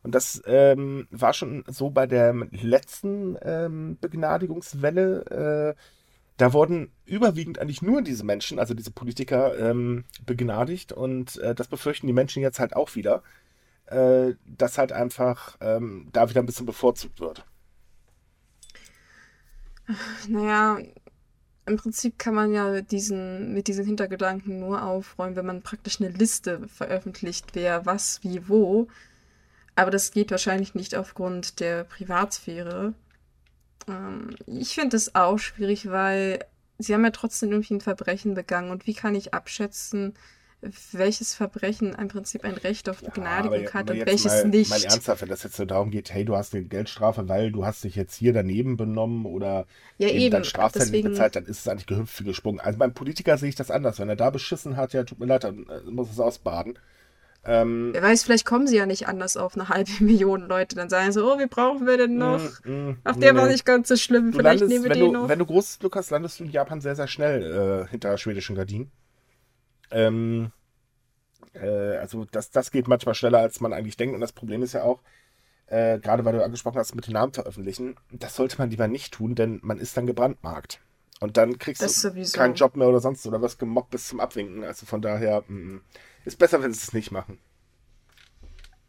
Und das ähm, war schon so bei der letzten ähm, Begnadigungswelle. Äh, da wurden überwiegend eigentlich nur diese Menschen, also diese Politiker, ähm, begnadigt. Und äh, das befürchten die Menschen jetzt halt auch wieder, äh, dass halt einfach ähm, da wieder ein bisschen bevorzugt wird. Naja, im Prinzip kann man ja diesen, mit diesen Hintergedanken nur aufräumen, wenn man praktisch eine Liste veröffentlicht, wer was, wie, wo. Aber das geht wahrscheinlich nicht aufgrund der Privatsphäre. Ähm, ich finde es auch schwierig, weil sie haben ja trotzdem irgendwie ein Verbrechen begangen. Und wie kann ich abschätzen, welches Verbrechen im Prinzip ein Recht auf Begnadigung aber, hat und welches mal, nicht? Mal ernsthaft, wenn das jetzt so darum geht, hey, du hast eine Geldstrafe, weil du hast dich jetzt hier daneben benommen oder Ja, eben eben. dein Strafzettel Deswegen, bezahlt, dann ist es eigentlich gehüpft wie gesprungen. Also beim Politiker sehe ich das anders. Wenn er da beschissen hat, ja, tut mir leid, dann äh, muss es ausbaden. Ähm, wer weiß, vielleicht kommen sie ja nicht anders auf eine halbe Million Leute. Dann sagen sie, oh, wie brauchen wir denn noch? mm, mm, Ach, nee, der war nee. nicht ganz so schlimm. Du Vielleicht landest, nehmen wir wenn, den du, noch. wenn du großes Glück hast, landest du in Japan sehr, sehr schnell äh, hinter schwedischen Gardinen. Ähm, äh, also das, das geht manchmal schneller, als man eigentlich denkt. Und das Problem ist ja auch, äh, gerade weil du angesprochen hast, mit den Namen veröffentlichen, das sollte man lieber nicht tun, denn man ist dann gebrandmarkt. Und dann kriegst Das du sowieso. keinen Job mehr oder sonst oder wirst gemobbt bis zum Abwinken. Also von daher mm, ist besser, wenn sie es nicht machen.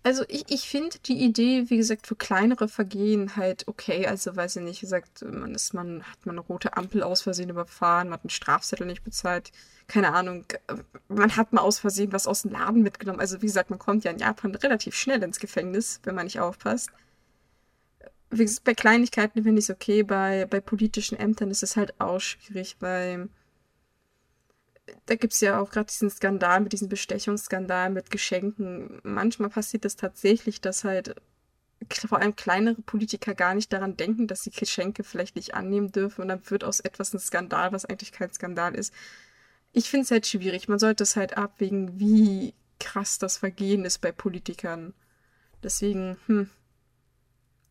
Also ich, ich finde die Idee, wie gesagt, für kleinere Vergehen halt okay. Also weiß ich nicht, wie gesagt, man ist man, hat man eine rote Ampel aus Versehen überfahren, man hat einen Strafzettel nicht bezahlt, keine Ahnung, man hat mal aus Versehen was aus dem Laden mitgenommen. Also wie gesagt, man kommt ja in Japan relativ schnell ins Gefängnis, wenn man nicht aufpasst. Wie gesagt, bei Kleinigkeiten finde ich es okay, bei, bei politischen Ämtern ist es halt auch schwierig, weil da gibt es ja auch gerade diesen Skandal mit diesem Bestechungsskandal mit Geschenken. Manchmal passiert es tatsächlich, dass halt vor allem kleinere Politiker gar nicht daran denken, dass sie Geschenke vielleicht nicht annehmen dürfen und dann wird aus etwas ein Skandal, was eigentlich kein Skandal ist. Ich finde es halt schwierig. Man sollte es halt abwägen, wie krass das Vergehen ist bei Politikern. Deswegen, hm,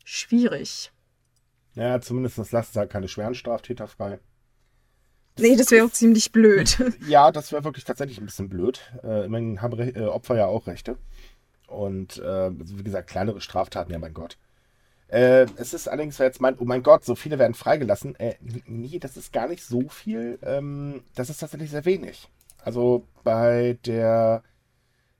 schwierig. Ja, zumindest lassen sie halt keine schweren Straftäter frei. Nee, das wäre auch ziemlich blöd. Ja, das wäre wirklich tatsächlich ein bisschen blöd. Äh, immerhin haben Re äh, Opfer ja auch Rechte. Und äh, wie gesagt, kleinere Straftaten, ja mein Gott. Äh, es ist allerdings jetzt mein, oh mein Gott, so viele werden freigelassen. Äh, nee, das ist gar nicht so viel. Ähm, das ist tatsächlich sehr wenig. Also bei der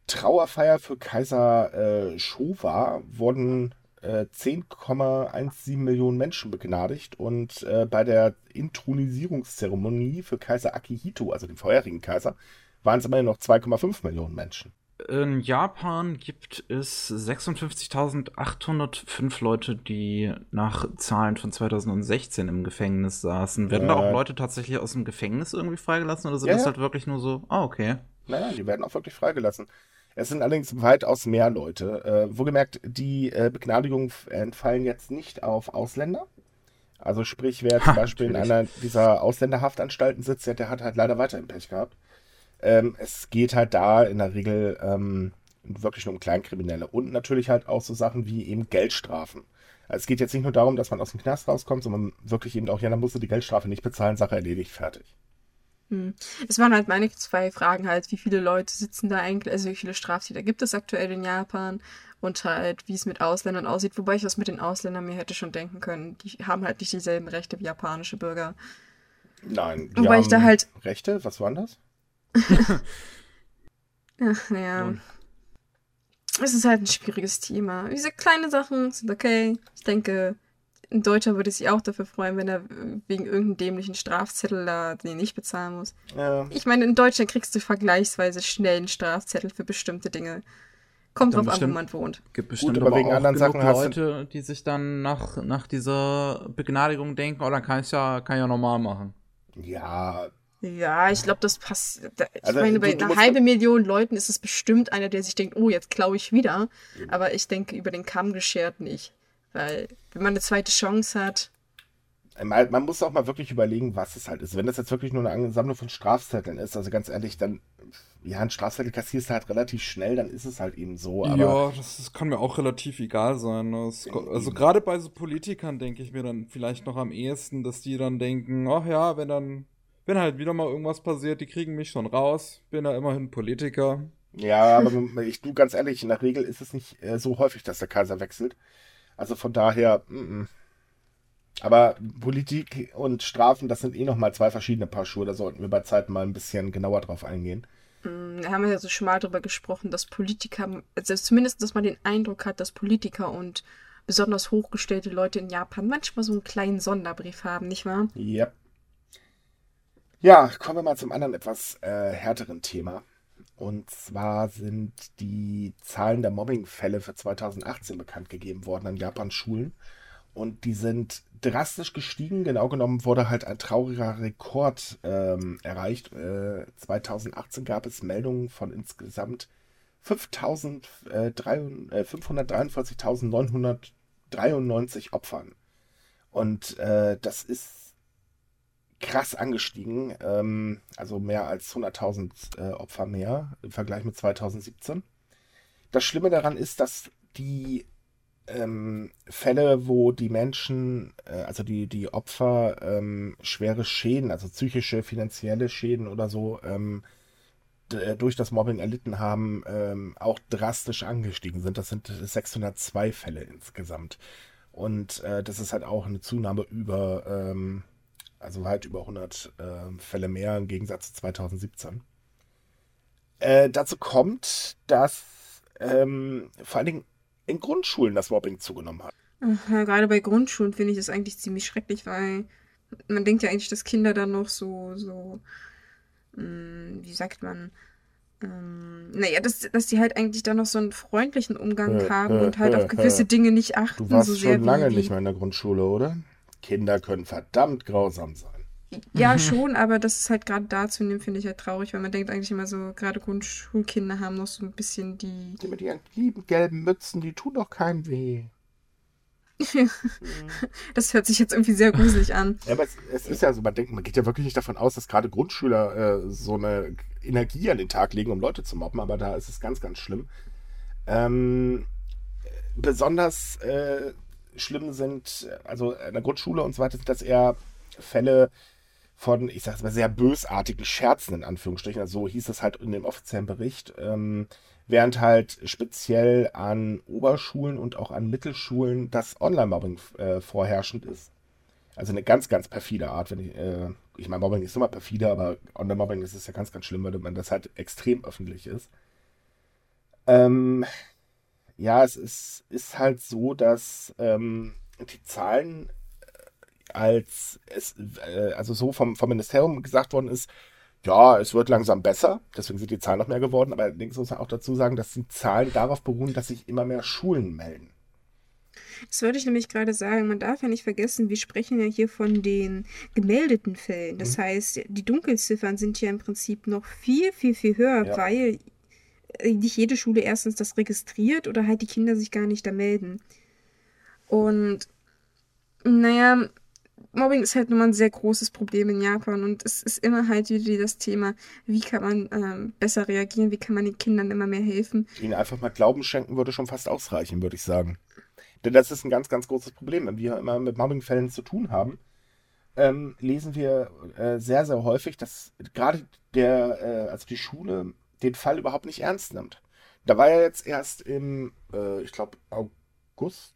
Trauerfeier für Kaiser äh, Showa wurden äh, 10,17 Millionen Menschen begnadigt und äh, bei der Intronisierungszeremonie für Kaiser Akihito, also dem vorherigen Kaiser, waren es immerhin noch 2,5 Millionen Menschen. In Japan gibt es 56.805 Leute, die nach Zahlen von 2016 im Gefängnis saßen. Werden da Äh. auch Leute tatsächlich aus dem Gefängnis irgendwie freigelassen oder sind Ja, das halt wirklich nur so, ah, okay. Nein, die werden auch wirklich freigelassen. Es sind allerdings weitaus mehr Leute. Äh, wohlgemerkt, die äh, Begnadigungen entfallen jetzt nicht auf Ausländer. Also sprich, wer zum Ha, Beispiel in natürlich. einer dieser Ausländerhaftanstalten sitzt, der hat halt leider weiterhin Pech gehabt. Ähm, es geht halt da in der Regel ähm, wirklich nur um Kleinkriminelle und natürlich halt auch so Sachen wie eben Geldstrafen. Also es geht jetzt nicht nur darum, dass man aus dem Knast rauskommt, sondern wirklich eben auch, ja, dann musst du die Geldstrafe nicht bezahlen, Sache erledigt, fertig. Hm. Es waren halt meine zwei Fragen halt, wie viele Leute sitzen da eigentlich, also wie viele Straftäter gibt es aktuell in Japan und halt, wie es mit Ausländern aussieht. Wobei ich das mit den Ausländern mir hätte schon denken können. Die haben halt nicht dieselben Rechte wie japanische Bürger. Nein. die Wobei ich da halt. Rechte? Was waren das? Ach, ja. Es ist halt ein schwieriges Thema. Diese kleinen Sachen sind okay. Ich denke, ein Deutscher würde sich auch dafür freuen, wenn er wegen irgendeinem dämlichen Strafzettel da den nicht bezahlen muss. Ja. Ich meine, in Deutschland kriegst du vergleichsweise schnell einen Strafzettel für bestimmte Dinge. Kommt drauf an, wo man wohnt. Gibt bestimmt Gut, aber, aber wegen anderen Sachen Leute, die sich dann nach, nach dieser Begnadigung denken, oh, dann kann ich ja, kann ich ja normal machen. Ja. Ja, ich glaube, das passiert. Ich also, meine, bei einer halben Million Leuten ist es bestimmt einer, der sich denkt, oh, jetzt klaue ich wieder. Mhm. Aber ich denke, über den Kamm geschert nicht. Weil, wenn man eine zweite Chance hat. Man, man muss auch mal wirklich überlegen, was es halt ist. Wenn das jetzt wirklich nur eine Sammlung von Strafzetteln ist, also ganz ehrlich, dann, ja, ein Strafzettel kassierst du halt relativ schnell, dann ist es halt eben so. ja, das, das, kann mir auch relativ egal sein. Das, also gerade bei so Politikern denke ich mir dann vielleicht noch am ehesten, dass die dann denken, ach ja, wenn dann, wenn halt wieder mal irgendwas passiert, die kriegen mich schon raus, bin ja immerhin Politiker. Ja, aber ich, du ganz ehrlich, in der Regel ist es nicht äh, so häufig, dass der Kaiser wechselt. Also von daher, m -m. aber Politik und Strafen, das sind eh nochmal zwei verschiedene Paar Schuhe. Da sollten wir bei Zeit mal ein bisschen genauer drauf eingehen. Hm, da haben wir ja so schon mal drüber gesprochen, dass Politiker, also zumindest, dass man den Eindruck hat, dass Politiker und besonders hochgestellte Leute in Japan manchmal so einen kleinen Sonderbrief haben, nicht wahr? Ja. Ja, kommen wir mal zum anderen etwas äh, härteren Thema. Und zwar sind die Zahlen der Mobbingfälle für 2018 bekannt gegeben worden an Japans Schulen. Und die sind drastisch gestiegen. Genau genommen wurde halt ein trauriger Rekord ähm, erreicht. Äh, 2018 gab es Meldungen von insgesamt 543.993 äh, Opfern. Und äh, das ist krass angestiegen, ähm, also mehr als 100.000 äh, Opfer mehr im Vergleich mit 2017. Das Schlimme daran ist, dass die ähm, Fälle, wo die Menschen, äh, also die, die Opfer ähm, schwere Schäden, also psychische, finanzielle Schäden oder so, ähm, äh, durch das Mobbing erlitten haben, ähm, auch drastisch angestiegen sind. Das sind 602 Fälle insgesamt. Und äh, das ist halt auch eine Zunahme über ähm, also weit über 100 äh, Fälle mehr im Gegensatz zu 2017. Äh, dazu kommt, dass ähm, vor allen Dingen in Grundschulen das Mobbing zugenommen hat. Ja, gerade bei Grundschulen finde ich das eigentlich ziemlich schrecklich, weil man denkt ja eigentlich, dass Kinder dann noch so, so, mh, hm, wie sagt man, ähm, naja, dass, dass die halt eigentlich dann noch so einen freundlichen Umgang äh, haben äh, und halt äh, auf gewisse Dinge nicht achten. Du warst so schon lange wie, nicht mehr in der Grundschule, oder? Kinder können verdammt grausam sein. Ja, mhm. schon, aber das ist halt gerade dazu nehmen, finde ich halt traurig, weil man denkt eigentlich immer so, gerade Grundschulkinder haben noch so ein bisschen die. Die mit ihren lieben gelben Mützen, die tun doch keinem weh. das hört sich jetzt irgendwie sehr gruselig an. Ja, aber es, es, ist ja so, man denkt, man geht ja wirklich nicht davon aus, dass gerade Grundschüler äh, so eine Energie an den Tag legen, um Leute zu mobben, aber da ist es ganz, ganz schlimm. Ähm, besonders äh, schlimm sind, also in der Grundschule und so weiter, sind das eher Fälle von, ich sag's mal, sehr bösartigen Scherzen in Anführungsstrichen. Also so hieß es halt in dem offiziellen Bericht. Ähm, während halt speziell an Oberschulen und auch an Mittelschulen das Online-Mobbing äh, vorherrschend ist. Also eine ganz, ganz perfide Art. Wenn ich, äh, ich meine, Mobbing ist immer perfide, aber Online-Mobbing ist es ja ganz, ganz schlimm, weil man das halt extrem öffentlich ist. Ähm, ja, es ist, ist halt so, dass ähm, die Zahlen äh, als es, äh, also so vom, vom Ministerium gesagt worden ist, ja, es wird langsam besser, deswegen sind die Zahlen noch mehr geworden, aber allerdings muss man auch dazu sagen, dass die Zahlen darauf beruhen, dass sich immer mehr Schulen melden. Das würde ich nämlich gerade sagen, man darf ja nicht vergessen, wir sprechen ja hier von den gemeldeten Fällen. Das mhm. heißt, die Dunkelziffern sind ja im Prinzip noch viel, viel, viel höher, ja. weil nicht jede Schule erstens das registriert oder halt die Kinder sich gar nicht da melden. Und naja, Mobbing ist halt nun mal ein sehr großes Problem in Japan und es ist immer halt wieder das Thema, wie kann man ähm, besser reagieren, wie kann man den Kindern immer mehr helfen. Ihnen einfach mal Glauben schenken würde schon fast ausreichen, würde ich sagen. Denn das ist ein ganz, ganz großes Problem, wenn wir immer mit Mobbingfällen zu tun haben ähm, lesen wir äh, sehr, sehr häufig, dass gerade der, äh, also die Schule den Fall überhaupt nicht ernst nimmt. Da war ja jetzt erst im, äh, ich glaube, August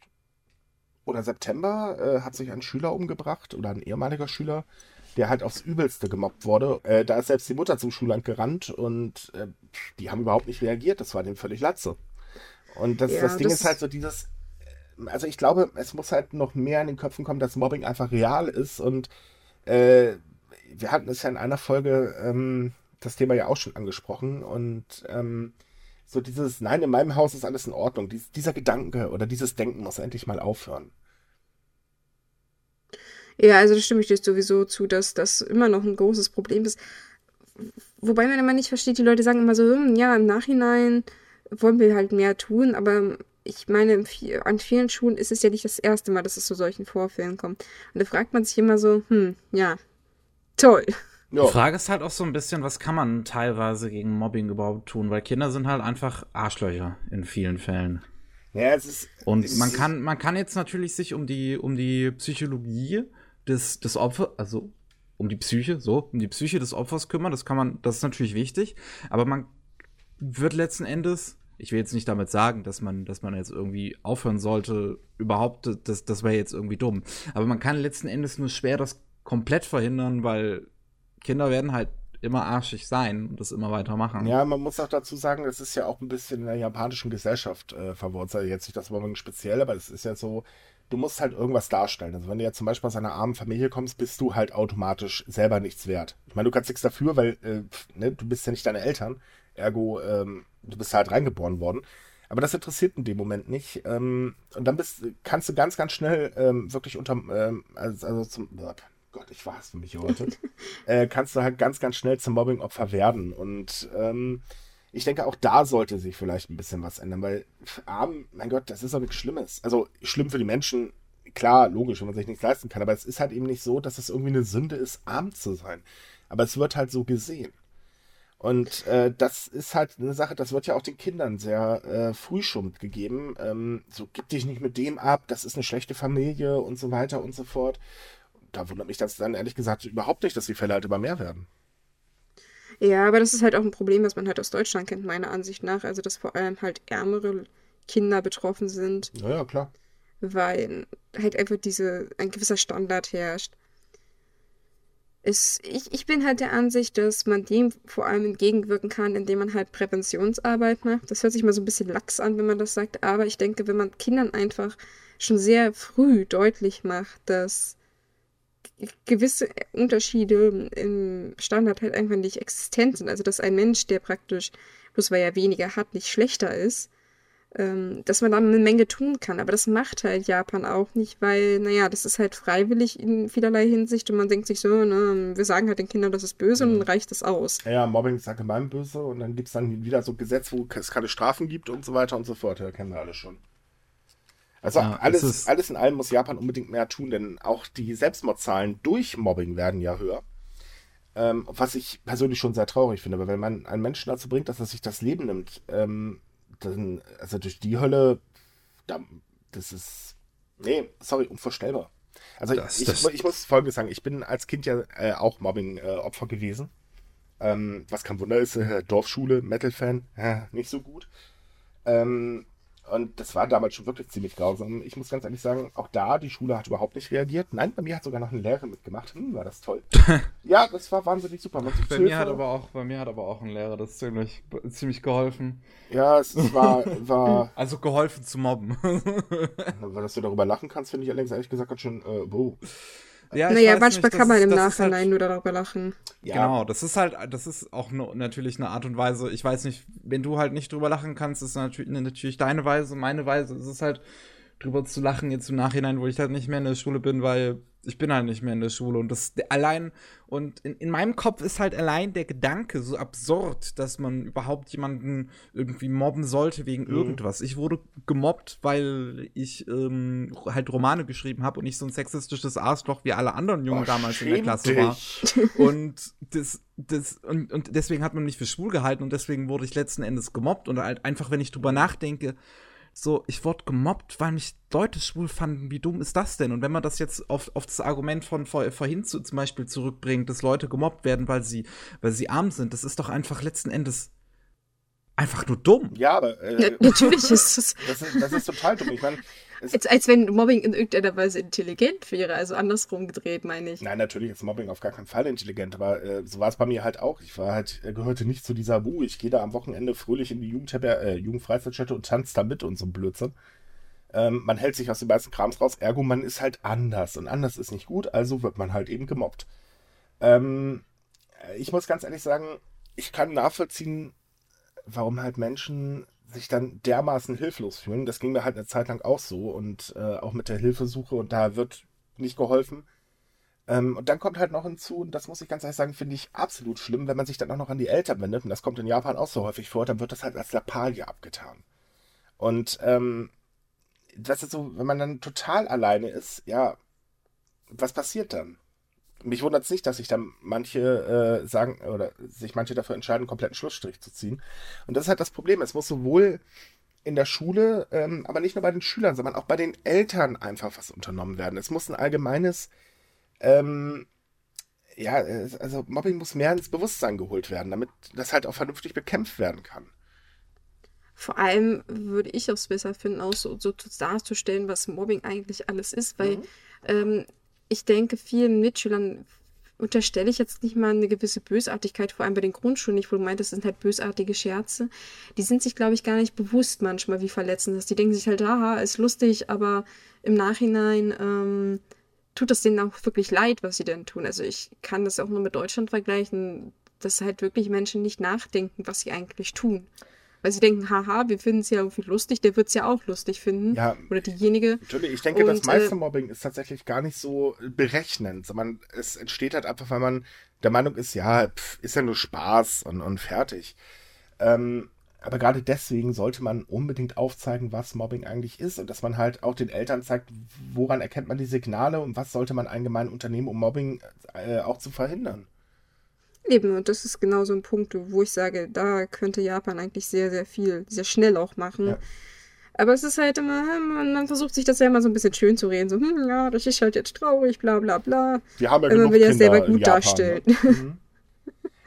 oder September äh, hat sich ein Schüler umgebracht oder ein ehemaliger Schüler, der halt aufs Übelste gemobbt wurde. Äh, da ist selbst die Mutter zum Schulland gerannt und äh, die haben überhaupt nicht reagiert. Das war dem völlig Latze. Und das, ja, das Ding das ist halt so dieses, also ich glaube, es muss halt noch mehr in den Köpfen kommen, dass Mobbing einfach real ist und äh, wir hatten es ja in einer Folge ähm, das Thema ja auch schon angesprochen und ähm, so dieses, nein, in meinem Haus ist alles in Ordnung. Dies, dieser Gedanke oder dieses Denken muss endlich mal aufhören. Ja, also da stimme ich dir sowieso zu, dass das immer noch ein großes Problem ist. Wobei man immer nicht versteht, die Leute sagen immer so, hm, ja, im Nachhinein wollen wir halt mehr tun, aber ich meine, an vielen Schulen ist es ja nicht das erste Mal, dass es zu solchen Vorfällen kommt. Und da fragt man sich immer so, hm, ja, toll. Ja. Die Frage ist halt auch so ein bisschen, was kann man teilweise gegen Mobbing überhaupt tun? Weil Kinder sind halt einfach Arschlöcher in vielen Fällen. Ja, es ist, und es man kann, man kann jetzt natürlich sich um die, um die Psychologie des, des Opfers, also um die Psyche, so, um die Psyche des Opfers kümmern. Das kann man, das ist natürlich wichtig. Aber man wird letzten Endes, ich will jetzt nicht damit sagen, dass man, dass man jetzt irgendwie aufhören sollte, überhaupt, das, das wäre jetzt irgendwie dumm. Aber man kann letzten Endes nur schwer das komplett verhindern, weil Kinder werden halt immer arschig sein und das immer weitermachen. Ja, man muss auch dazu sagen, es ist ja auch ein bisschen in der japanischen Gesellschaft äh, verwurzelt. Jetzt nicht das Mobbing speziell, aber es ist ja so, du musst halt irgendwas darstellen. Also wenn du jetzt zum Beispiel aus einer armen Familie kommst, bist du halt automatisch selber nichts wert. Ich meine, du kannst nichts dafür, weil äh, ne, du bist ja nicht deine Eltern. Ergo, ähm, du bist halt reingeboren worden. Aber das interessiert in dem Moment nicht. Ähm, und dann bist, kannst du ganz, ganz schnell ähm, wirklich unter, ähm, also, also zum, Gott, ich war es für mich heute, äh, kannst du halt ganz, ganz schnell zum Mobbing-Opfer werden. Und ähm, ich denke, auch da sollte sich vielleicht ein bisschen was ändern, weil arm, mein Gott, das ist doch nichts Schlimmes. Also schlimm für die Menschen, klar, logisch, wenn man sich nichts leisten kann, aber es ist halt eben nicht so, dass es irgendwie eine Sünde ist, arm zu sein. Aber es wird halt so gesehen. Und äh, das ist halt eine Sache, das wird ja auch den Kindern sehr äh, früh schon gegeben. Ähm, so, gib dich nicht mit dem ab, das ist eine schlechte Familie und so weiter und so fort da wundert mich das dann ehrlich gesagt überhaupt nicht, dass die Fälle halt immer mehr werden. Ja, aber das ist halt auch ein Problem, was man halt aus Deutschland kennt, meiner Ansicht nach. Also, dass vor allem halt ärmere Kinder betroffen sind. Ja, ja, klar. Weil halt einfach diese, ein gewisser Standard herrscht. Es, ich, ich bin halt der Ansicht, dass man dem vor allem entgegenwirken kann, indem man halt Präventionsarbeit macht. Das hört sich mal so ein bisschen lax an, wenn man das sagt, aber ich denke, wenn man Kindern einfach schon sehr früh deutlich macht, dass gewisse Unterschiede im Standard halt einfach nicht existent sind. Also dass ein Mensch, der praktisch, bloß weil er weniger hat, nicht schlechter ist, ähm, dass man da eine Menge tun kann. Aber das macht halt Japan auch nicht, weil, naja, das ist halt freiwillig in vielerlei Hinsicht und man denkt sich so, ne, wir sagen halt den Kindern, das ist böse und dann reicht das aus. Ja, Mobbing ist allgemein böse und dann gibt es dann wieder so Gesetze, wo es keine Strafen gibt und so weiter und so fort. Ja, kennen wir alle schon. Also ja, alles, alles in allem muss Japan unbedingt mehr tun, denn auch die Selbstmordzahlen durch Mobbing werden ja höher. Ähm, was ich persönlich schon sehr traurig finde, weil wenn man einen Menschen dazu bringt, dass er sich das Leben nimmt, ähm, dann, also durch die Hölle, da, das ist, nee, sorry, unvorstellbar. Also das, ich, das... ich, muss Folgendes sagen, ich bin als Kind ja äh, auch Mobbing-Opfer äh, gewesen. Ähm, was kein Wunder ist, äh, Dorfschule, Metal-Fan, nicht so gut. Ähm, und das war damals schon wirklich ziemlich grausam. Ich muss ganz ehrlich sagen, auch da, die Schule hat überhaupt nicht reagiert. Nein, bei mir hat sogar noch eine Lehrerin mitgemacht. Hm, war das toll. ja, das war wahnsinnig super. bei, mir hat aber auch, bei mir hat aber auch ein Lehrer das ziemlich, ziemlich geholfen. Ja, es war, war. Also geholfen zu mobben. Weil dass du darüber lachen kannst, finde ich allerdings ehrlich gesagt ganz schön, äh, wow. Ja, naja, manchmal nicht, kann man im Nachhinein halt, nur darüber lachen. Ja. Genau, das ist halt, das ist auch ne, natürlich eine Art und Weise. Ich weiß nicht, wenn du halt nicht drüber lachen kannst, ist natürlich, natürlich deine Weise, meine Weise. Es ist halt drüber zu lachen jetzt im Nachhinein, wo ich halt nicht mehr in der Schule bin, weil ich bin halt nicht mehr in der Schule und das allein und in, in meinem Kopf ist halt allein der Gedanke so absurd, dass man überhaupt jemanden irgendwie mobben sollte wegen mhm. irgendwas. Ich wurde gemobbt, weil ich ähm, halt Romane geschrieben habe und nicht so ein sexistisches Arschloch wie alle anderen Jungen oh, damals in der Klasse dich. war. Und das das, und, und deswegen hat man mich für schwul gehalten und deswegen wurde ich letzten Endes gemobbt und halt einfach, wenn ich drüber nachdenke, so, ich wurde gemobbt, weil mich Leute schwul fanden. Wie dumm ist das denn? Und wenn man das jetzt auf, auf das Argument von vor, vorhin zu, zum Beispiel zurückbringt, dass Leute gemobbt werden, weil sie, weil sie arm sind, das ist doch einfach letzten Endes einfach nur dumm. Ja, aber. Äh, Ja, natürlich ist es. das, ist, das ist total dumm. Ich meine, Als, als wenn Mobbing in irgendeiner Weise intelligent wäre, also andersrum gedreht, meine ich. Nein, natürlich ist Mobbing auf gar keinen Fall intelligent, aber äh, so war es bei mir halt auch. Ich war halt, äh, gehörte nicht zu dieser Bu. Ich gehe da am Wochenende fröhlich in die Jugendherber äh, Jugendfreizeitstätte und tanze da mit und so ein Blödsinn. Ähm, man hält sich aus dem meisten Krams raus, ergo man ist halt anders und anders ist nicht gut, also wird man halt eben gemobbt. Ähm, äh, ich muss ganz ehrlich sagen, ich kann nachvollziehen, warum halt Menschen sich dann dermaßen hilflos fühlen. Das ging mir halt eine Zeit lang auch so und äh, auch mit der Hilfesuche und da wird nicht geholfen. Ähm, und dann kommt halt noch hinzu, und das muss ich ganz ehrlich sagen, finde ich absolut schlimm, wenn man sich dann auch noch an die Eltern wendet, und das kommt in Japan auch so häufig vor, dann wird das halt als Lappalie abgetan. Und ähm, das ist so, wenn man dann total alleine ist, ja, was passiert dann? Mich wundert es nicht, dass sich dann manche äh, sagen oder sich manche dafür entscheiden, einen kompletten Schlussstrich zu ziehen. Und das ist halt das Problem. Es muss sowohl in der Schule, ähm, aber nicht nur bei den Schülern, sondern auch bei den Eltern einfach was unternommen werden. Es muss ein allgemeines, ähm, ja, also Mobbing muss mehr ins Bewusstsein geholt werden, damit das halt auch vernünftig bekämpft werden kann. Vor allem würde ich es besser finden, auch so, so darzustellen, was Mobbing eigentlich alles ist, weil Mhm. ähm, ich denke, vielen Mitschülern unterstelle ich jetzt nicht mal eine gewisse Bösartigkeit, vor allem bei den Grundschulen nicht, wo du meintest, das sind halt bösartige Scherze. Die sind sich, glaube ich, gar nicht bewusst manchmal, wie verletzend das ist. Die denken sich halt, haha, ist lustig, aber im Nachhinein ähm, tut das denen auch wirklich leid, was sie denn tun. Also ich kann das auch nur mit Deutschland vergleichen, dass halt wirklich Menschen nicht nachdenken, was sie eigentlich tun. Weil sie denken, haha, wir finden es ja irgendwie lustig, der wird es ja auch lustig finden. Ja. Oder diejenige. Natürlich, ich denke, das Und, meiste äh, Mobbing ist tatsächlich gar nicht so berechnend, sondern es entsteht halt einfach, weil man der Meinung ist, ja, pf, ist ja nur Spaß und, und fertig. Ähm, aber gerade deswegen sollte man unbedingt aufzeigen, was Mobbing eigentlich ist und dass man halt auch den Eltern zeigt, woran erkennt man die Signale und was sollte man allgemein unternehmen, um Mobbing äh, auch zu verhindern. Eben, und das ist genau so ein Punkt, wo ich sage, da könnte Japan eigentlich sehr, sehr viel, sehr schnell auch machen. Ja. Aber es ist halt immer, hm, man, man versucht sich das ja immer so ein bisschen schön zu reden. So, hm, ja, das ist halt jetzt traurig, bla bla bla. Wir haben ja Wenn man will ja selber gut Japan, darstellen. Ne? Mhm.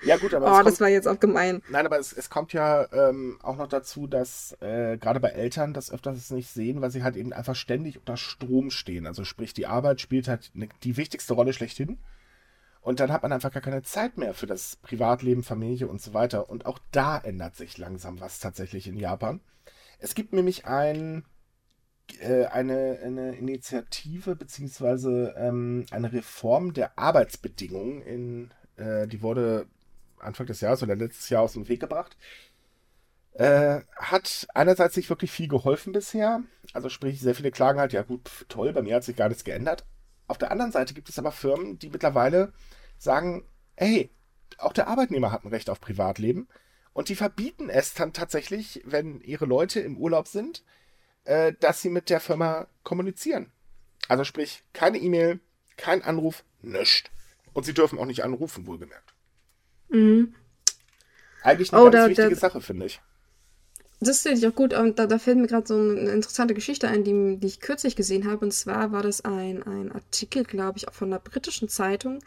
Ja gut, aber Oh, es das kommt, war jetzt auch gemein. Nein, aber es, es kommt ja ähm, auch noch dazu, dass äh, gerade bei Eltern das öfters nicht sehen, weil sie halt eben einfach ständig unter Strom stehen. Also sprich, die Arbeit spielt halt ne, die wichtigste Rolle schlechthin. Und dann hat man einfach gar keine Zeit mehr für das Privatleben, Familie und so weiter. Und auch da ändert sich langsam was tatsächlich in Japan. Es gibt nämlich ein, äh, eine, eine Initiative beziehungsweise ähm, eine Reform der Arbeitsbedingungen in, äh, die wurde Anfang des Jahres oder letztes Jahr aus dem Weg gebracht. Äh, hat einerseits nicht wirklich viel geholfen bisher. Also sprich, sehr viele klagen halt, ja gut, toll, bei mir hat sich gar nichts geändert. Auf der anderen Seite gibt es aber Firmen, die mittlerweile sagen, hey, auch der Arbeitnehmer hat ein Recht auf Privatleben. Und die verbieten es dann tatsächlich, wenn ihre Leute im Urlaub sind, äh, dass sie mit der Firma kommunizieren. Also sprich, keine E-Mail, kein Anruf, nichts. Und sie dürfen auch nicht anrufen, wohlgemerkt. Mhm. Eigentlich eine Oh, ganz da- wichtige da- Sache, finde ich. Das finde ich auch gut. Und da, da fällt mir gerade so eine interessante Geschichte ein, die, die ich kürzlich gesehen habe. Und zwar war das ein, ein Artikel, glaube ich, auch von einer britischen Zeitung.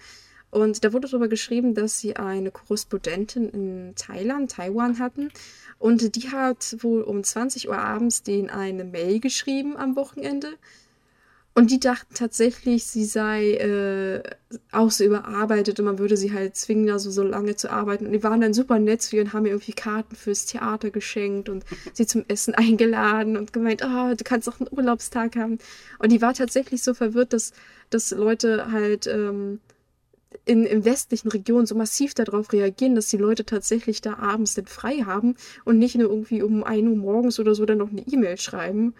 Und da wurde darüber geschrieben, dass sie eine Korrespondentin in Thailand, Taiwan hatten. Und die hat wohl um 20 Uhr abends denen eine Mail geschrieben am Wochenende. Und die dachten tatsächlich, sie sei äh, auch so überarbeitet und man würde sie halt zwingen, da so, so lange zu arbeiten. Und die waren dann super nett zu ihr und haben ihr irgendwie Karten fürs Theater geschenkt und sie zum Essen eingeladen und gemeint, ah, du kannst auch einen Urlaubstag haben. Und die war tatsächlich so verwirrt, dass, dass Leute halt ähm, in, in westlichen Regionen so massiv darauf reagieren, dass die Leute tatsächlich da abends denn frei haben und nicht nur irgendwie um 1 Uhr morgens oder so dann noch eine E-Mail schreiben.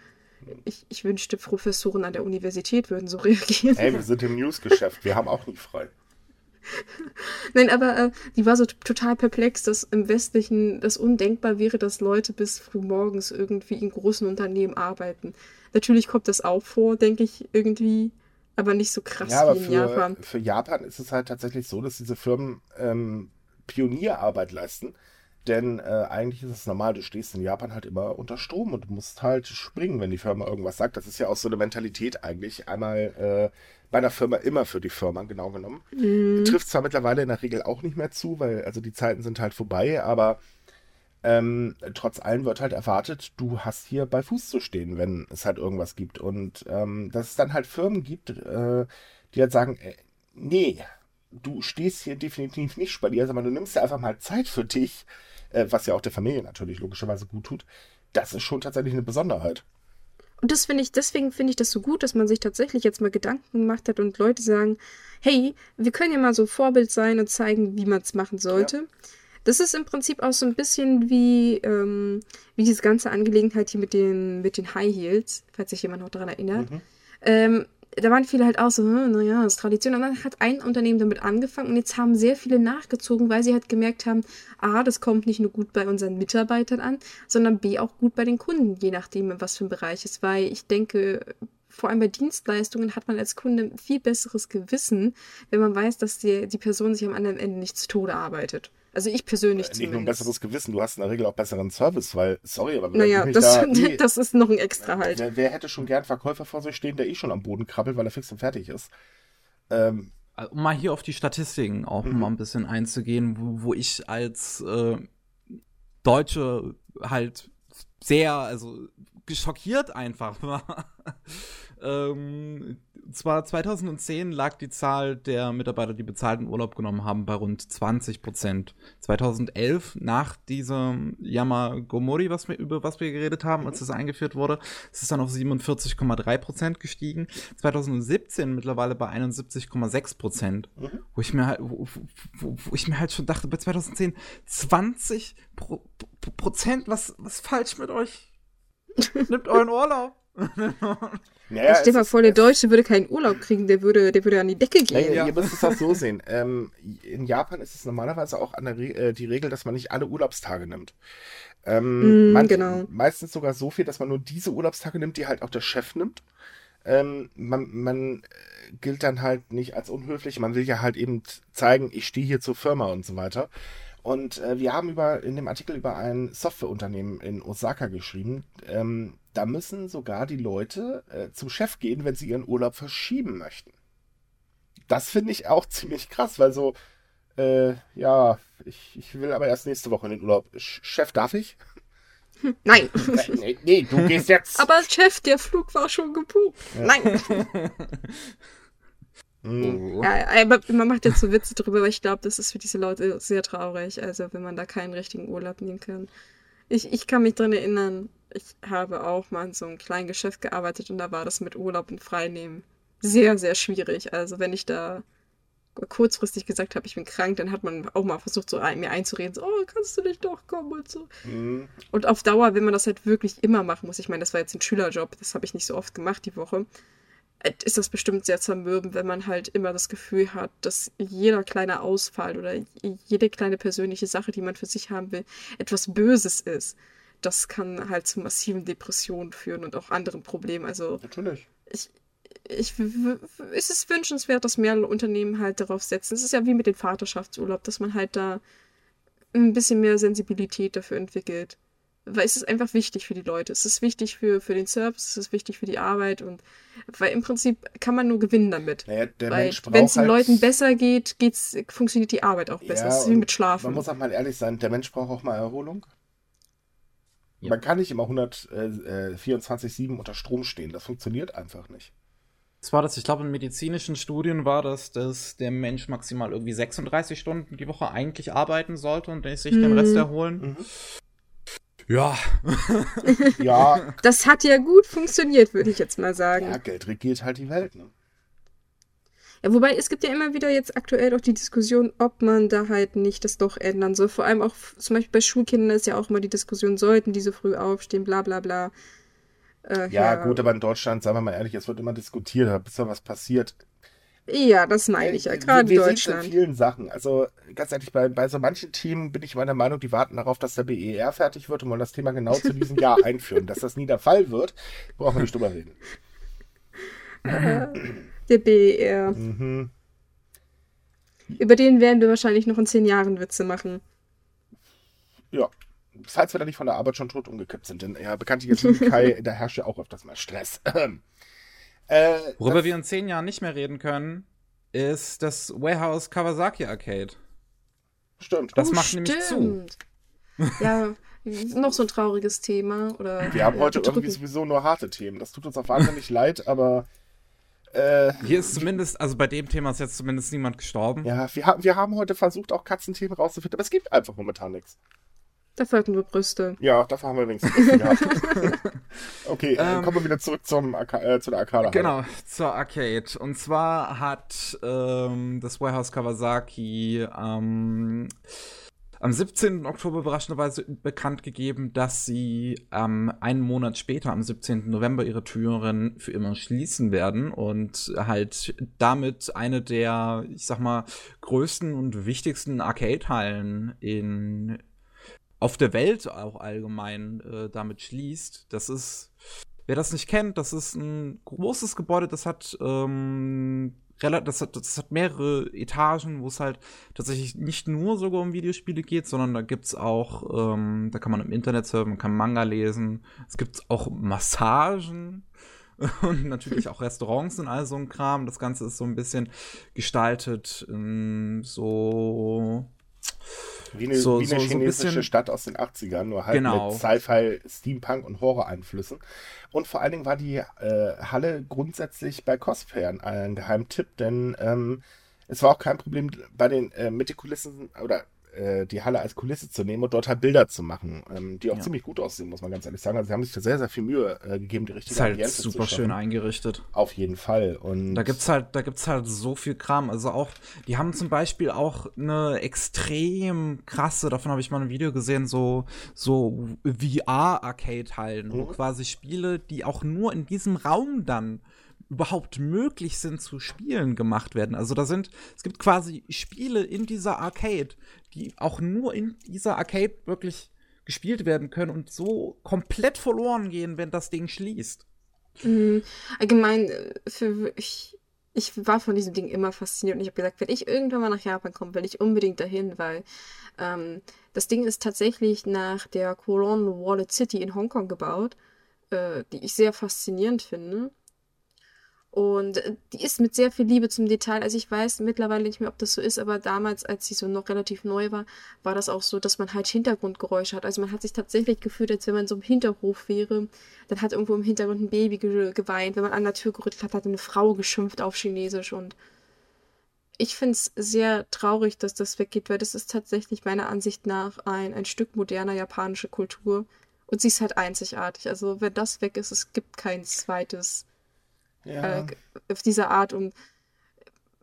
Ich, ich wünschte, Professoren an der Universität würden so reagieren. Hey, wir sind im Newsgeschäft, wir haben auch nie frei. Nein, aber äh, die war so total perplex, dass im Westlichen das undenkbar wäre, dass Leute bis früh morgens irgendwie in großen Unternehmen arbeiten. Natürlich kommt das auch vor, denke ich, irgendwie, aber nicht so krass Ja, aber wie in für Japan. für Japan ist es halt tatsächlich so, dass diese Firmen ähm, Pionierarbeit leisten. Denn äh, eigentlich ist es normal, du stehst in Japan halt immer unter Strom und musst halt springen, wenn die Firma irgendwas sagt. Das ist ja auch so eine Mentalität eigentlich. Einmal äh, bei einer Firma immer für die Firma, genau genommen. Mhm. Trifft zwar mittlerweile in der Regel auch nicht mehr zu, weil also die Zeiten sind halt vorbei, aber ähm, trotz allem wird halt erwartet, du hast hier bei Fuß zu stehen, wenn es halt irgendwas gibt. Und ähm, dass es dann halt Firmen gibt, äh, die halt sagen, äh, nee, du stehst hier definitiv nicht bei dir, sondern du nimmst dir einfach mal Zeit für dich, äh, was ja auch der Familie natürlich logischerweise gut tut. Das ist schon tatsächlich eine Besonderheit. Und das finde ich, deswegen finde ich das so gut, dass man sich tatsächlich jetzt mal Gedanken gemacht hat und Leute sagen, hey, wir können ja mal so Vorbild sein und zeigen, wie man es machen sollte. Ja. Das ist im Prinzip auch so ein bisschen wie, ähm, wie diese ganze Angelegenheit hier mit den, mit den High Heels, falls sich jemand noch daran erinnert. Mhm. Ähm, da waren viele halt auch so, hm, naja, das ist Tradition. Und dann hat ein Unternehmen damit angefangen und jetzt haben sehr viele nachgezogen, weil sie halt gemerkt haben, A, das kommt nicht nur gut bei unseren Mitarbeitern an, sondern B, auch gut bei den Kunden, je nachdem, was für ein Bereich ist. Weil ich denke, vor allem bei Dienstleistungen hat man als Kunde ein viel besseres Gewissen, wenn man weiß, dass die, die Person sich am anderen Ende nicht zu Tode arbeitet. Also ich persönlich äh, Nicht nur ein besseres Gewissen, du hast in der Regel auch besseren Service, weil, sorry, aber naja, das, da, nee, das ist noch ein extra halt. Wer, wer, hätte schon gern Verkäufer vor sich stehen, der eh schon am Boden krabbelt, weil er fix und fertig ist? Ähm, also, um mal hier auf die Statistiken auch mhm. mal ein bisschen einzugehen, wo, wo ich als äh, Deutsche halt sehr, also geschockiert einfach war. Ähm, zwar 2010 lag die Zahl der Mitarbeiter, die bezahlten Urlaub genommen haben, bei rund 20 Prozent. 2011, nach diesem Yamagomori, was wir, über was wir geredet haben, als das eingeführt wurde, ist es dann auf 47,3 Prozent gestiegen. 2017 mittlerweile bei 71,6 Prozent. Mhm. Wo ich mir halt, wo, wo, wo, ich mir halt schon dachte, bei 2010 20 Pro, Pro, Prozent, was, was falsch mit euch? Nimmt euren Urlaub. Naja, Stell dir mal vor, der Deutsche würde keinen Urlaub kriegen, der würde, der würde an die Decke gehen. Naja, ja. Ihr müsst es auch so sehen. Ähm, in Japan ist es normalerweise auch an der Re äh, die Regel, dass man nicht alle Urlaubstage nimmt. Ähm, mm, man, genau. Meistens sogar so viel, dass man nur diese Urlaubstage nimmt, die halt auch der Chef nimmt. Ähm, man, man äh, gilt dann halt nicht als unhöflich. Man will ja halt eben zeigen, ich stehe hier zur Firma und so weiter. Und äh, wir haben über, in dem Artikel über ein Softwareunternehmen in Osaka geschrieben. Ähm, da müssen sogar die Leute äh, zum Chef gehen, wenn sie ihren Urlaub verschieben möchten. Das finde ich auch ziemlich krass, weil so, äh, ja, ich, ich will aber erst nächste Woche in den Urlaub. Chef, darf ich? Nein. nee, nee, du gehst jetzt. Aber Chef, der Flug war schon gebucht. Ja. Nein. Mhm. Ja, man macht jetzt so Witze drüber, aber ich glaube, das ist für diese Leute sehr traurig, also wenn man da keinen richtigen Urlaub nehmen kann. Ich, ich kann mich dran erinnern, ich habe auch mal in so einem kleinen Geschäft gearbeitet und da war das mit Urlaub und Freinehmen sehr, sehr schwierig. Also wenn ich da kurzfristig gesagt habe, ich bin krank, dann hat man auch mal versucht, so mir einzureden, so, oh, kannst du nicht doch kommen und so. Mhm. Und auf Dauer, wenn man das halt wirklich immer machen muss, ich meine, das war jetzt ein Schülerjob, das habe ich nicht so oft gemacht die Woche, ist das bestimmt sehr zermürbend, wenn man halt immer das Gefühl hat, dass jeder kleine Ausfall oder jede kleine persönliche Sache, die man für sich haben will, etwas Böses ist. Das kann halt zu massiven Depressionen führen und auch anderen Problemen. Also natürlich. Ich, ich, ist es wünschenswert, dass mehr Unternehmen halt darauf setzen. Es ist ja wie mit dem Vaterschaftsurlaub, dass man halt da ein bisschen mehr Sensibilität dafür entwickelt weil es ist einfach wichtig für die Leute. Es ist wichtig für, für den Service, es ist wichtig für die Arbeit und weil im Prinzip kann man nur gewinnen damit. Naja, wenn es den halt Leuten besser geht, geht's, funktioniert die Arbeit auch besser. Ja, es ist wie mit Schlafen. Man muss auch mal ehrlich sein, der Mensch braucht auch mal Erholung. Ja. Man kann nicht immer 124-7 äh, unter Strom stehen. Das funktioniert einfach nicht. Das war das, ich glaube, in medizinischen Studien war das, dass der Mensch maximal irgendwie 36 Stunden die Woche eigentlich arbeiten sollte und sich mhm. den Rest erholen. Mhm. Ja. ja. Das hat ja gut funktioniert, würde ich jetzt mal sagen. Ja, Geld regiert halt die Welt, ne? Ja, wobei es gibt ja immer wieder jetzt aktuell auch die Diskussion, ob man da halt nicht das doch ändern soll. Vor allem auch zum Beispiel bei Schulkindern ist ja auch immer die Diskussion, sollten die so früh aufstehen, bla bla bla. Äh, ja, ja, gut, aber in Deutschland, sagen wir mal ehrlich, es wird immer diskutiert, bis da was passiert. Ja, das meine ich ja, gerade wir, wir Deutschland. in vielen Sachen. Also ganz ehrlich, bei, bei so manchen Themen bin ich meiner Meinung, die warten darauf, dass der BER fertig wird und wollen das Thema genau zu diesem Jahr einführen. Dass das nie der Fall wird, brauchen wir nicht drüber reden. Der BER. Mhm. Über den werden wir wahrscheinlich noch in zehn Jahren Witze machen. Ja. Falls wir da nicht von der Arbeit schon tot umgekippt sind, denn ja, bekanntlich jetzt Kai, da herrscht ja auch öfters mal Stress. äh, Worüber wir in zehn Jahren nicht mehr reden können, ist das Warehouse Kawasaki Arcade. Stimmt. Das oh, macht stimmt. nämlich zu. Ja, noch so ein trauriges Thema. Oder, wir haben heute irgendwie sowieso nur harte Themen. Das tut uns auch wahnsinnig leid, aber. Äh, Hier ist zumindest, also bei dem Thema ist jetzt zumindest niemand gestorben. Ja, wir, ha wir haben heute versucht, auch Katzenthemen rauszufinden, aber es gibt einfach momentan nichts. Da folgen nur Brüste. Ja, dafür haben wir wenigstens gehabt. okay, äh, ähm, kommen wir wieder zurück zum äh, zu der Arcade. Genau, zur Arcade. Und zwar hat ähm, das Warehouse Kawasaki ähm, am 17. Oktober überraschenderweise bekannt gegeben, dass sie ähm, einen Monat später, am 17. November, ihre Türen für immer schließen werden und halt damit eine der, ich sag mal, größten und wichtigsten Arcade-Hallen in auf der Welt auch allgemein äh, damit schließt. Das ist, wer das nicht kennt, das ist ein großes Gebäude, das hat ähm, das hat, das hat mehrere Etagen, wo es halt tatsächlich nicht nur sogar um Videospiele geht, sondern da gibt's auch, ähm, da kann man im Internet surfen, kann Manga lesen, es gibt auch Massagen und natürlich auch Restaurants und all so ein Kram. Das Ganze ist so ein bisschen gestaltet, ähm, so wie eine, so, wie eine so, chinesische so Stadt aus den 80ern, nur halt genau. mit Sci-Fi, Steampunk und Horror-Einflüssen. Und vor allen Dingen war die äh, Halle grundsätzlich bei Cosplayern ein Geheimtipp, denn ähm, es war auch kein Problem bei den äh, mit den Kulissen oder äh, die Halle als Kulisse zu nehmen und dort halt Bilder zu machen, ähm, die auch ja. ziemlich gut aussehen, muss man ganz ehrlich sagen. Also sie haben sich da sehr, sehr viel Mühe äh, gegeben, die richtige ist halt Ambiente super schön eingerichtet. Auf jeden Fall. Und da gibt's halt, da gibt's halt so viel Kram. Also auch, die haben zum Beispiel auch eine extrem krasse, davon habe ich mal ein Video gesehen, so, so VR-Arcade-Hallen, mhm. wo quasi Spiele, die auch nur in diesem Raum dann überhaupt möglich sind zu spielen, gemacht werden. Also da sind, es gibt quasi Spiele in dieser Arcade, die auch nur in dieser Arcade wirklich gespielt werden können und so komplett verloren gehen, wenn das Ding schließt. Mhm. Allgemein, äh, für, ich, ich war von diesem Ding immer fasziniert und ich habe gesagt, wenn ich irgendwann mal nach Japan komme, will ich unbedingt dahin, weil ähm, das Ding ist tatsächlich nach der Colon Wallet City in Hongkong gebaut, äh, die ich sehr faszinierend finde. Und äh, die ist mit sehr viel Liebe zum Detail. Also ich weiß mittlerweile nicht mehr, ob das so ist, aber damals, als sie so noch relativ neu war, war das auch so, dass man halt Hintergrundgeräusche hat. Also man hat sich tatsächlich gefühlt, als wenn man so im Hinterhof wäre. Dann hat irgendwo im Hintergrund ein Baby ge geweint. Wenn man an der Tür gerüttelt hat, hat eine Frau geschimpft auf Chinesisch. Und ich finde es sehr traurig, dass das weggeht, weil das ist tatsächlich meiner Ansicht nach ein, ein Stück moderner japanische Kultur. Und sie ist halt einzigartig. Also wenn das weg ist, es gibt kein zweites ja. äh, auf diese Art. Und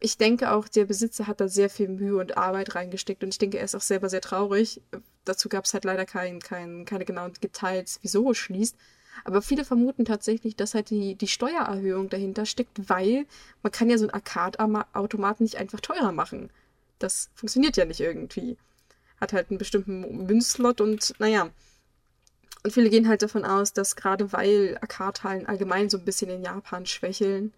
ich denke auch, der Besitzer hat da sehr viel Mühe und Arbeit reingesteckt und ich denke, er ist auch selber sehr traurig. Dazu gab es halt leider kein, kein, keine genauen Details, wieso es schließt. Aber viele vermuten tatsächlich, dass halt die, die Steuererhöhung dahinter steckt, weil man kann ja so einen Arcade-Automaten nicht einfach teurer machen. Das funktioniert ja nicht irgendwie. Hat halt einen bestimmten Münzslot und naja, und viele gehen halt davon aus, dass gerade weil Arcade-Hallen allgemein so ein bisschen in Japan schwächeln,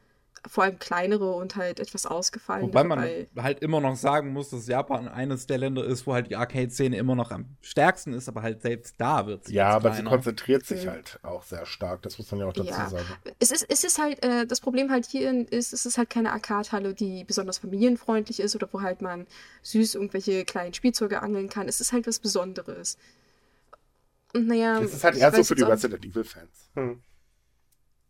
vor allem kleinere und halt etwas ausgefallen. Wobei man halt immer noch sagen muss, dass Japan eines der Länder ist, wo halt die Arcade-Szene immer noch am stärksten ist, aber halt selbst da wird sie. Ja, aber kleiner. sie konzentriert sich mhm. halt auch sehr stark, das muss man ja auch dazu ja. sagen. Es ist, es ist halt, äh, das Problem halt hier ist, es ist halt keine Arcade-Halle, die besonders familienfreundlich ist oder wo halt man süß irgendwelche kleinen Spielzeuge angeln kann. Es ist halt was Besonderes. Naja. Das ist halt eher so für die Resident Evil-Fans. Hm.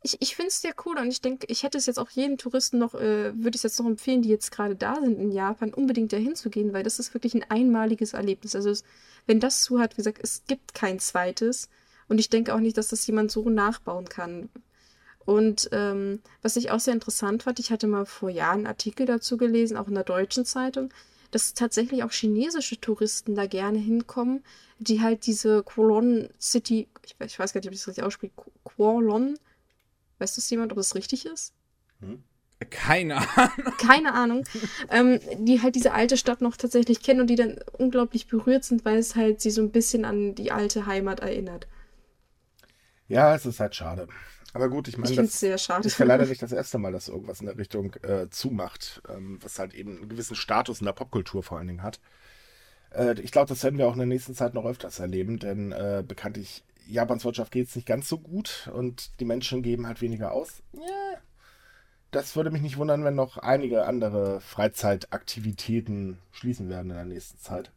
Ich, ich finde es sehr cool und ich denke, ich hätte es jetzt auch jedem Touristen noch, äh, würde ich es jetzt noch empfehlen, die jetzt gerade da sind in Japan, unbedingt dahin zu gehen, weil das ist wirklich ein einmaliges Erlebnis. Also es, wenn das zu hat, wie gesagt, es gibt kein zweites und ich denke auch nicht, dass das jemand so nachbauen kann. Und ähm, was ich auch sehr interessant fand, ich hatte mal vor Jahren einen Artikel dazu gelesen, auch in der deutschen Zeitung, dass tatsächlich auch chinesische Touristen da gerne hinkommen, die halt diese Kualon City, ich, ich weiß gar nicht, ob ich das richtig ausspreche, Kualon, weiß das jemand, ob das richtig ist? Hm? Keine Ahnung. Keine Ahnung. ähm, die halt diese alte Stadt noch tatsächlich kennen und die dann unglaublich berührt sind, weil es halt sie so ein bisschen an die alte Heimat erinnert. Ja, es ist halt schade. Aber gut, ich meine, das ist ja leider nicht das erste Mal, dass irgendwas in der Richtung äh, zumacht, ähm, was halt eben einen gewissen Status in der Popkultur vor allen Dingen hat. Äh, ich glaube, das werden wir auch in der nächsten Zeit noch öfters erleben, denn äh, bekanntlich Japans Wirtschaft geht es nicht ganz so gut und die Menschen geben halt weniger aus. Ja. Das würde mich nicht wundern, wenn noch einige andere Freizeitaktivitäten schließen werden in der nächsten Zeit.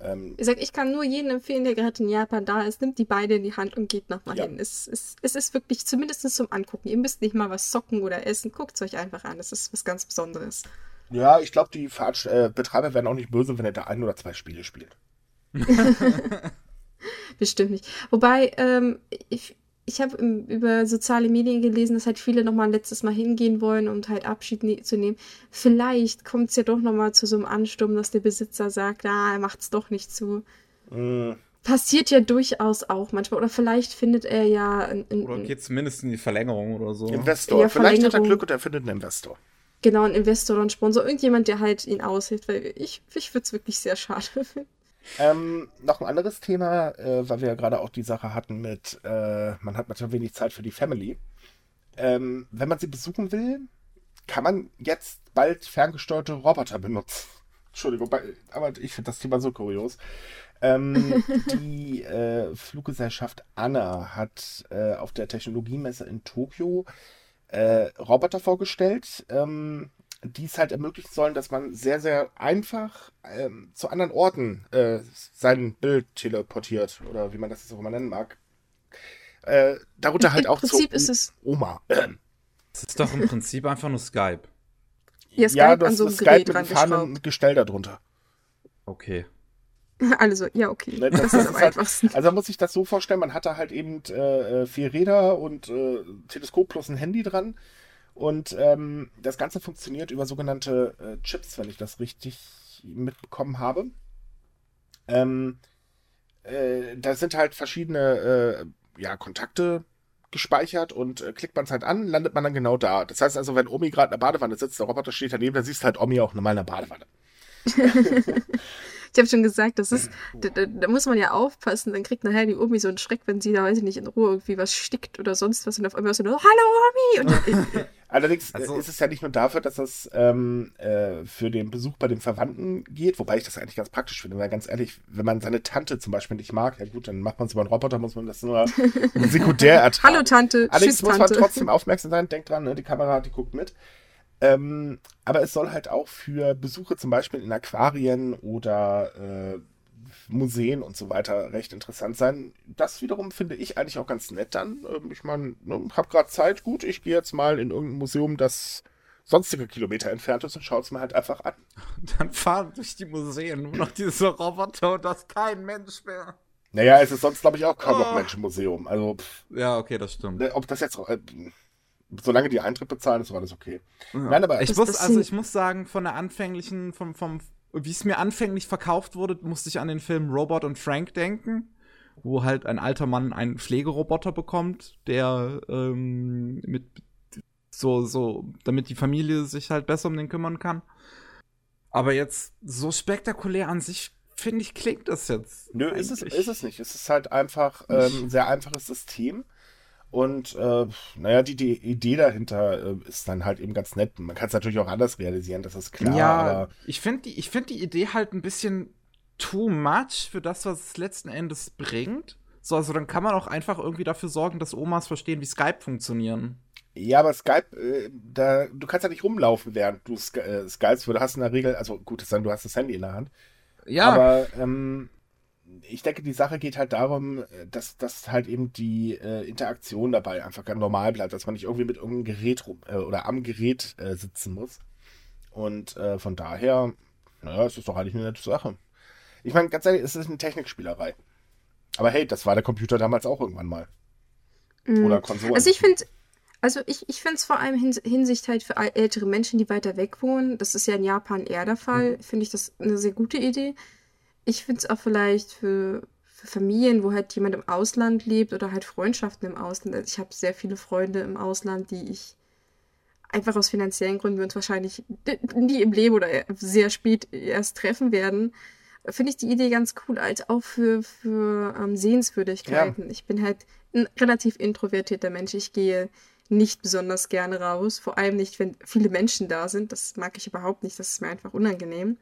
Ähm, ich sag, ich kann nur jedem empfehlen, der gerade in Japan da ist, nimmt die beide in die Hand und geht nochmal ja. hin. Es, es, es ist wirklich zumindest zum Angucken. Ihr müsst nicht mal was zocken oder essen. Guckt es euch einfach an. Das ist was ganz Besonderes. Ja, ich glaube, die äh, Betreiber werden auch nicht böse, wenn er da ein oder zwei Spiele spielt. Bestimmt nicht. Wobei, ähm, ich, ich habe über soziale Medien gelesen, dass halt viele nochmal ein letztes Mal hingehen wollen, um halt Abschied ne zu nehmen. Vielleicht kommt es ja doch nochmal zu so einem Ansturm, dass der Besitzer sagt, ah, er macht es doch nicht zu. Mm. Passiert ja durchaus auch manchmal. Oder vielleicht findet er ja. In, in, oder geht zumindest in die Verlängerung oder so. Investor. Ja, vielleicht hat er Glück und er findet einen Investor. Genau, ein Investor oder ein Sponsor. Irgendjemand, der halt ihn aushilft. Weil ich, ich würde es wirklich sehr schade finden. Ähm, noch ein anderes Thema, äh, weil wir ja gerade auch die Sache hatten mit, äh, man hat manchmal wenig Zeit für die Family. Ähm, wenn man sie besuchen will, kann man jetzt bald ferngesteuerte Roboter benutzen. Entschuldigung, aber ich finde das Thema so kurios. Ähm, die äh, Fluggesellschaft Anna hat äh, auf der Technologiemesse in Tokio äh, Roboter vorgestellt. Ähm, die es halt ermöglichen sollen, dass man sehr, sehr einfach ähm, zu anderen Orten äh, sein Bild teleportiert oder wie man das jetzt auch immer nennen mag. Äh, darunter halt Im auch Prinzip ist es Oma. Es ist doch im Prinzip einfach nur Skype. Ja, Skype ja, das, an so einem Skype Gerät mit fahrenden Gestell darunter. Okay. Also, ja, okay. Ne, das, das, ist am halt, einfachsten. Also man muss sich das so vorstellen, man hat da halt eben äh, äh vier Räder und äh, Teleskop plus ein Handy dran und ähm, das Ganze funktioniert über sogenannte äh, Chips, wenn ich das richtig mitbekommen habe. Ähm, äh, da sind halt verschiedene äh, ja, Kontakte gespeichert und äh, klickt man es halt an, landet man dann genau da. Das heißt also, wenn Omi gerade in der Badewanne sitzt, der Roboter steht daneben, dann siehst du halt Omi auch normal in der Badewanne. Ich habe schon gesagt, das ist, da, da, da, muss man ja aufpassen, dann kriegt nachher die Omi so einen Schreck, wenn sie da, weiß ich nicht, in Ruhe irgendwie was stickt oder sonst was und auf einmal so, Hallo Omi! Und, Allerdings also, ist es ja nicht nur dafür, dass das ähm, äh, für den Besuch bei den Verwandten geht, wobei ich das eigentlich ganz praktisch finde, weil ganz ehrlich, wenn man seine Tante zum Beispiel nicht mag, ja gut, dann macht man es über einen Roboter, muss man das nur sekundär ertragen. Hallo Tante, Allerdings Tschüss, muss man trotzdem aufmerksam sein, denkt dran, ne, die Kamera, die guckt mit. Ähm, aber es soll halt auch für Besuche zum Beispiel in Aquarien oder äh, Museen und so weiter recht interessant sein. Das wiederum finde ich eigentlich auch ganz nett dann. Ähm, ich meine, ne, habe gerade Zeit, gut, ich gehe jetzt mal in irgendein Museum, das sonstige Kilometer entfernt ist und schaue es mir halt einfach an. Dann fahren durch die Museen nur noch diese Roboter und das kein Mensch mehr. Naja, es ist sonst, glaube ich, auch kaum oh. noch Menschenmuseum. Also, pff, ja, okay, das stimmt. Ob das jetzt, äh, solange die Eintritt bezahlen, ist alles okay. Ja. Nein, aber ich muss, also ich muss sagen, von der anfänglichen, vom, vom, wie es mir anfänglich verkauft wurde, musste ich an den Film Robot und Frank denken, wo halt ein alter Mann einen Pflegeroboter bekommt, der ähm, mit so, so, damit die Familie sich halt besser um den kümmern kann. Aber jetzt so spektakulär an sich, finde ich, klingt das jetzt. Nö, ist es, ist es nicht. Es ist halt einfach ähm, ein sehr einfaches System und äh, naja, die, die Idee dahinter äh, ist dann halt eben ganz nett. Man kann es natürlich auch anders realisieren, das ist klar. Ja, aber ich finde die, find die Idee halt ein bisschen too much für das, was es letzten Endes bringt. So, also dann kann man auch einfach irgendwie dafür sorgen, dass Omas verstehen, wie Skype funktionieren. Ja, aber Skype, äh, da, du kannst ja nicht rumlaufen, während du äh, Skypes, du hast in der Regel, also gut, dann, du hast das Handy in der Hand. Ja. Aber ähm, ich denke, die Sache geht halt darum, dass, dass halt eben die äh, Interaktion dabei einfach ganz normal bleibt, dass man nicht irgendwie mit irgendeinem Gerät rum äh, oder am Gerät äh, sitzen muss. Und äh, von daher, naja, es ist doch eigentlich eine nette Sache. Ich meine, ganz ehrlich, es ist eine Technikspielerei. Aber hey, das war der Computer damals auch irgendwann mal. Mhm. Oder Konsolen. Also ich finde, also ich, ich finde es vor allem hins Hinsicht halt für ältere Menschen, die weiter weg wohnen, das ist ja in Japan eher der Fall, mhm. finde ich das eine sehr gute Idee ich finde es auch vielleicht für, für Familien, wo halt jemand im Ausland lebt oder halt Freundschaften im Ausland. Also ich habe sehr viele Freunde im Ausland, die ich einfach aus finanziellen Gründen wir uns wahrscheinlich nie im Leben oder sehr spät erst treffen werden. Finde ich die Idee ganz cool, als auch für, für ähm, Sehenswürdigkeiten. Ja. Ich bin halt ein relativ introvertierter Mensch. Ich gehe nicht besonders gerne raus, vor allem nicht, wenn viele Menschen da sind. Das mag ich überhaupt nicht, das ist mir einfach unangenehm.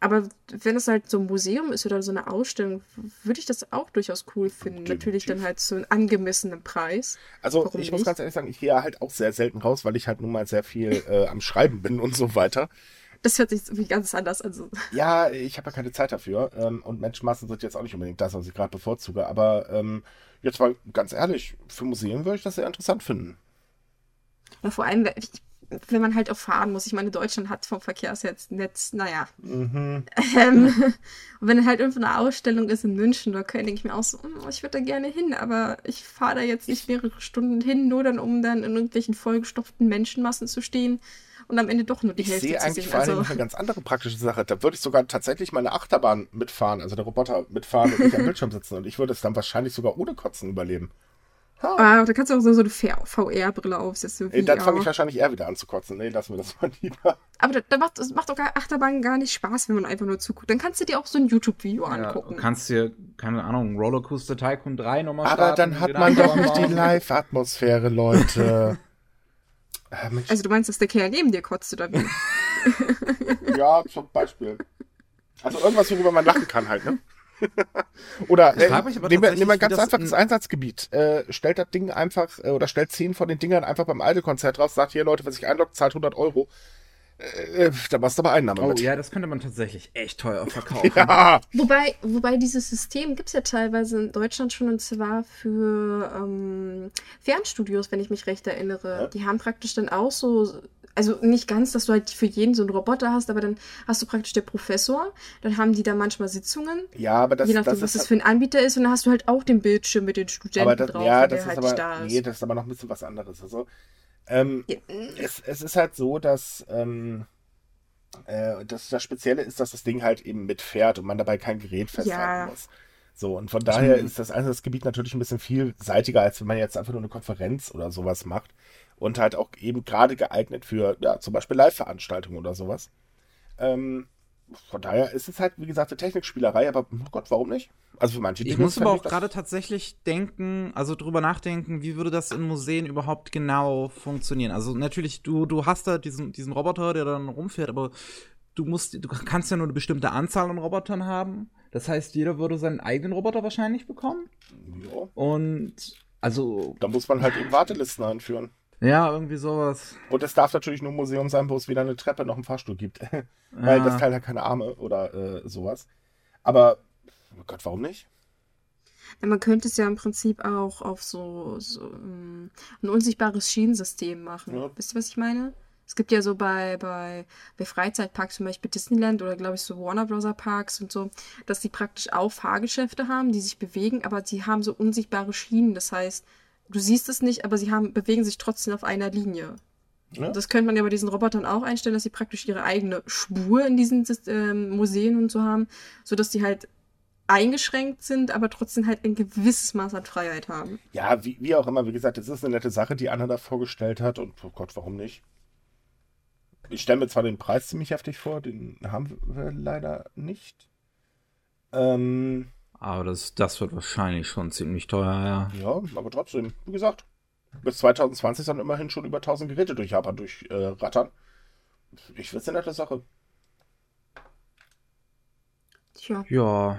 Aber wenn es halt so ein Museum ist oder so eine Ausstellung, würde ich das auch durchaus cool finden. Definitiv. Natürlich dann halt zu einem angemessenen Preis. Also Warum ich muss nicht? ganz ehrlich sagen, ich gehe halt auch sehr selten raus, weil ich halt nun mal sehr viel äh, am Schreiben bin und so weiter. Das hört sich irgendwie ganz anders an. So. Ja, ich habe ja keine Zeit dafür. Ähm, und Menschenmassen sind jetzt auch nicht unbedingt das, was ich gerade bevorzuge. Aber ähm, jetzt mal ganz ehrlich, für Museen würde ich das sehr interessant finden. Ja, vor allem, wenn man halt auch fahren muss. Ich meine, Deutschland hat vom Verkehrsnetz, naja. Mhm. Ähm, und wenn halt irgendwo eine Ausstellung ist in München oder Köln, denke ich mir auch so, "Mm, ich würde da gerne hin, aber ich fahre da jetzt nicht mehrere Stunden hin, nur dann, um dann in irgendwelchen vollgestopften Menschenmassen zu stehen und am Ende doch nur die Ich Hälfte sehe eigentlich vor allem Also, eine ganz andere praktische Sache. Da würde ich sogar tatsächlich meine Achterbahn mitfahren, also der Roboter mitfahren und nicht am Bildschirm sitzen. Und ich würde es dann wahrscheinlich sogar ohne Kotzen überleben. Ah, da kannst du auch so, so eine VR-Brille aufsetzen. Ey, dann fange ich wahrscheinlich eher wieder an zu kotzen. Nee, lassen wir das mal lieber. Aber da, da macht, es macht doch gar Achterbahn gar nicht Spaß, wenn man einfach nur zuguckt. Dann kannst du dir auch so ein YouTube-Video Ja, angucken. du kannst dir, keine Ahnung, Rollercoaster Tycoon 3 nochmal Aber starten. dann hat man doch nicht die. Live-Atmosphäre, Leute. Mensch, Also du meinst, dass der Kerl neben dir kotzt oder wie? ja, zum Beispiel. Also irgendwas, worüber man lachen kann halt, ne? Oder äh, nehmen wir, nehmen wir ganz das einfaches in- Einsatzgebiet. Äh, stellt das Ding einfach, äh, oder stellt 10 von den Dingern einfach beim Alte-Konzert raus, sagt hier, Leute, wer sich einloggt, zahlt 100 Euro. Äh, da machst du aber Einnahme Oh mit. ja, das könnte man tatsächlich echt teuer verkaufen. Ja. Wobei, wobei dieses System gibt es ja teilweise in Deutschland schon und zwar für ähm, Fernstudios, wenn ich mich recht erinnere. Ja. Die haben praktisch dann auch so, also nicht ganz, dass du halt für jeden so einen Roboter hast, aber dann hast du praktisch der Professor, dann haben die da manchmal Sitzungen, ja, aber das, je nachdem, das was das für ein Anbieter ist, und dann hast du halt auch den Bildschirm mit den Studenten aber das, drauf, ja, das der ist halt aber, da ist. nee, das ist aber noch ein bisschen was anderes. Also, ähm, Ja, es, es ist halt so, dass ähm, äh, das, das Spezielle ist, dass das Ding halt eben mitfährt und man dabei kein Gerät festhalten Ja. muss. So, und von daher Mhm. ist das Einsatzgebiet natürlich ein bisschen vielseitiger, als wenn man jetzt einfach nur eine Konferenz oder sowas macht. Und halt auch eben gerade geeignet für, ja, zum Beispiel Live-Veranstaltungen oder sowas. Ähm, von daher ist es halt, wie gesagt, eine Technikspielerei, aber oh Gott, warum nicht? Also für manche Ich Dinge muss fände aber auch gerade tatsächlich denken, also drüber nachdenken, wie würde das in Museen überhaupt genau funktionieren? Also natürlich, du, du hast da diesen, diesen Roboter, der dann rumfährt, aber du musst, du kannst ja nur eine bestimmte Anzahl an Robotern haben. Das heißt, jeder würde seinen eigenen Roboter wahrscheinlich bekommen. Ja, Und also, da muss man halt eben Wartelisten einführen. Ja, irgendwie sowas. Und es darf natürlich nur ein Museum sein, wo es weder eine Treppe noch einen Fahrstuhl gibt. Weil Ja. das Teil hat keine Arme oder äh, sowas. Aber, oh Gott, warum nicht? Man könnte es ja im Prinzip auch auf so, so ähm, ein unsichtbares Schienensystem machen. Ja. Wisst ihr, was ich meine? Es gibt ja so bei, bei, bei Freizeitparks, zum Beispiel Disneyland oder glaube ich so Warner Bros. Parks und so, dass die praktisch auch Fahrgeschäfte haben, die sich bewegen, aber sie haben so unsichtbare Schienen. Das heißt, du siehst es nicht, aber sie haben, bewegen sich trotzdem auf einer Linie. Ja. Das könnte man ja bei diesen Robotern auch einstellen, dass sie praktisch ihre eigene Spur in diesen ähm, Museen und so haben, sodass die halt eingeschränkt sind, aber trotzdem halt ein gewisses Maß an Freiheit haben. Ja, wie, wie auch immer, wie gesagt, es ist eine nette Sache, die Anna da vorgestellt hat. Und oh Gott, warum nicht? Ich stelle mir zwar den Preis ziemlich heftig vor, den haben wir leider nicht. Ähm, Aber das, das wird wahrscheinlich schon ziemlich teuer, ja. ja, aber trotzdem, wie gesagt, bis 2020 sollen immerhin schon über 1000 Geräte durch Japan durchrattern. Äh, rattern. ich finde es eine nette Sache. Tja, Ja.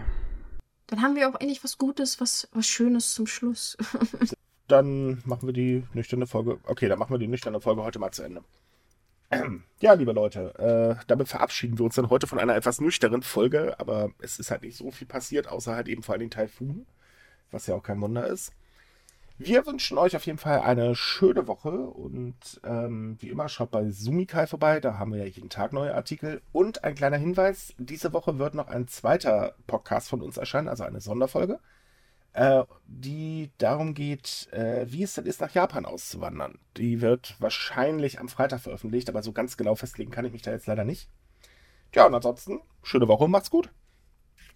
dann haben wir auch endlich was Gutes, was, was Schönes zum Schluss. Dann machen wir die nüchterne Folge. Okay, dann machen wir die nüchterne Folge heute mal zu Ende. Ja, liebe Leute, äh, damit verabschieden wir uns dann heute von einer etwas nüchternen Folge, aber es ist halt nicht so viel passiert, außer halt eben vor allen Dingen Taifun, was ja auch kein Wunder ist. Wir wünschen euch auf jeden Fall eine schöne Woche und ähm, wie immer schaut bei Sumikai vorbei, da haben wir ja jeden Tag neue Artikel. Und ein kleiner Hinweis, diese Woche wird noch ein zweiter Podcast von uns erscheinen, also eine Sonderfolge äh, die darum geht, äh, wie es denn ist, nach Japan auszuwandern. Die wird wahrscheinlich am Freitag veröffentlicht, aber so ganz genau festlegen kann ich mich da jetzt leider nicht. Ja, und ansonsten, schöne Woche, macht's gut.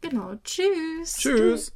genau, tschüss. Tschüss.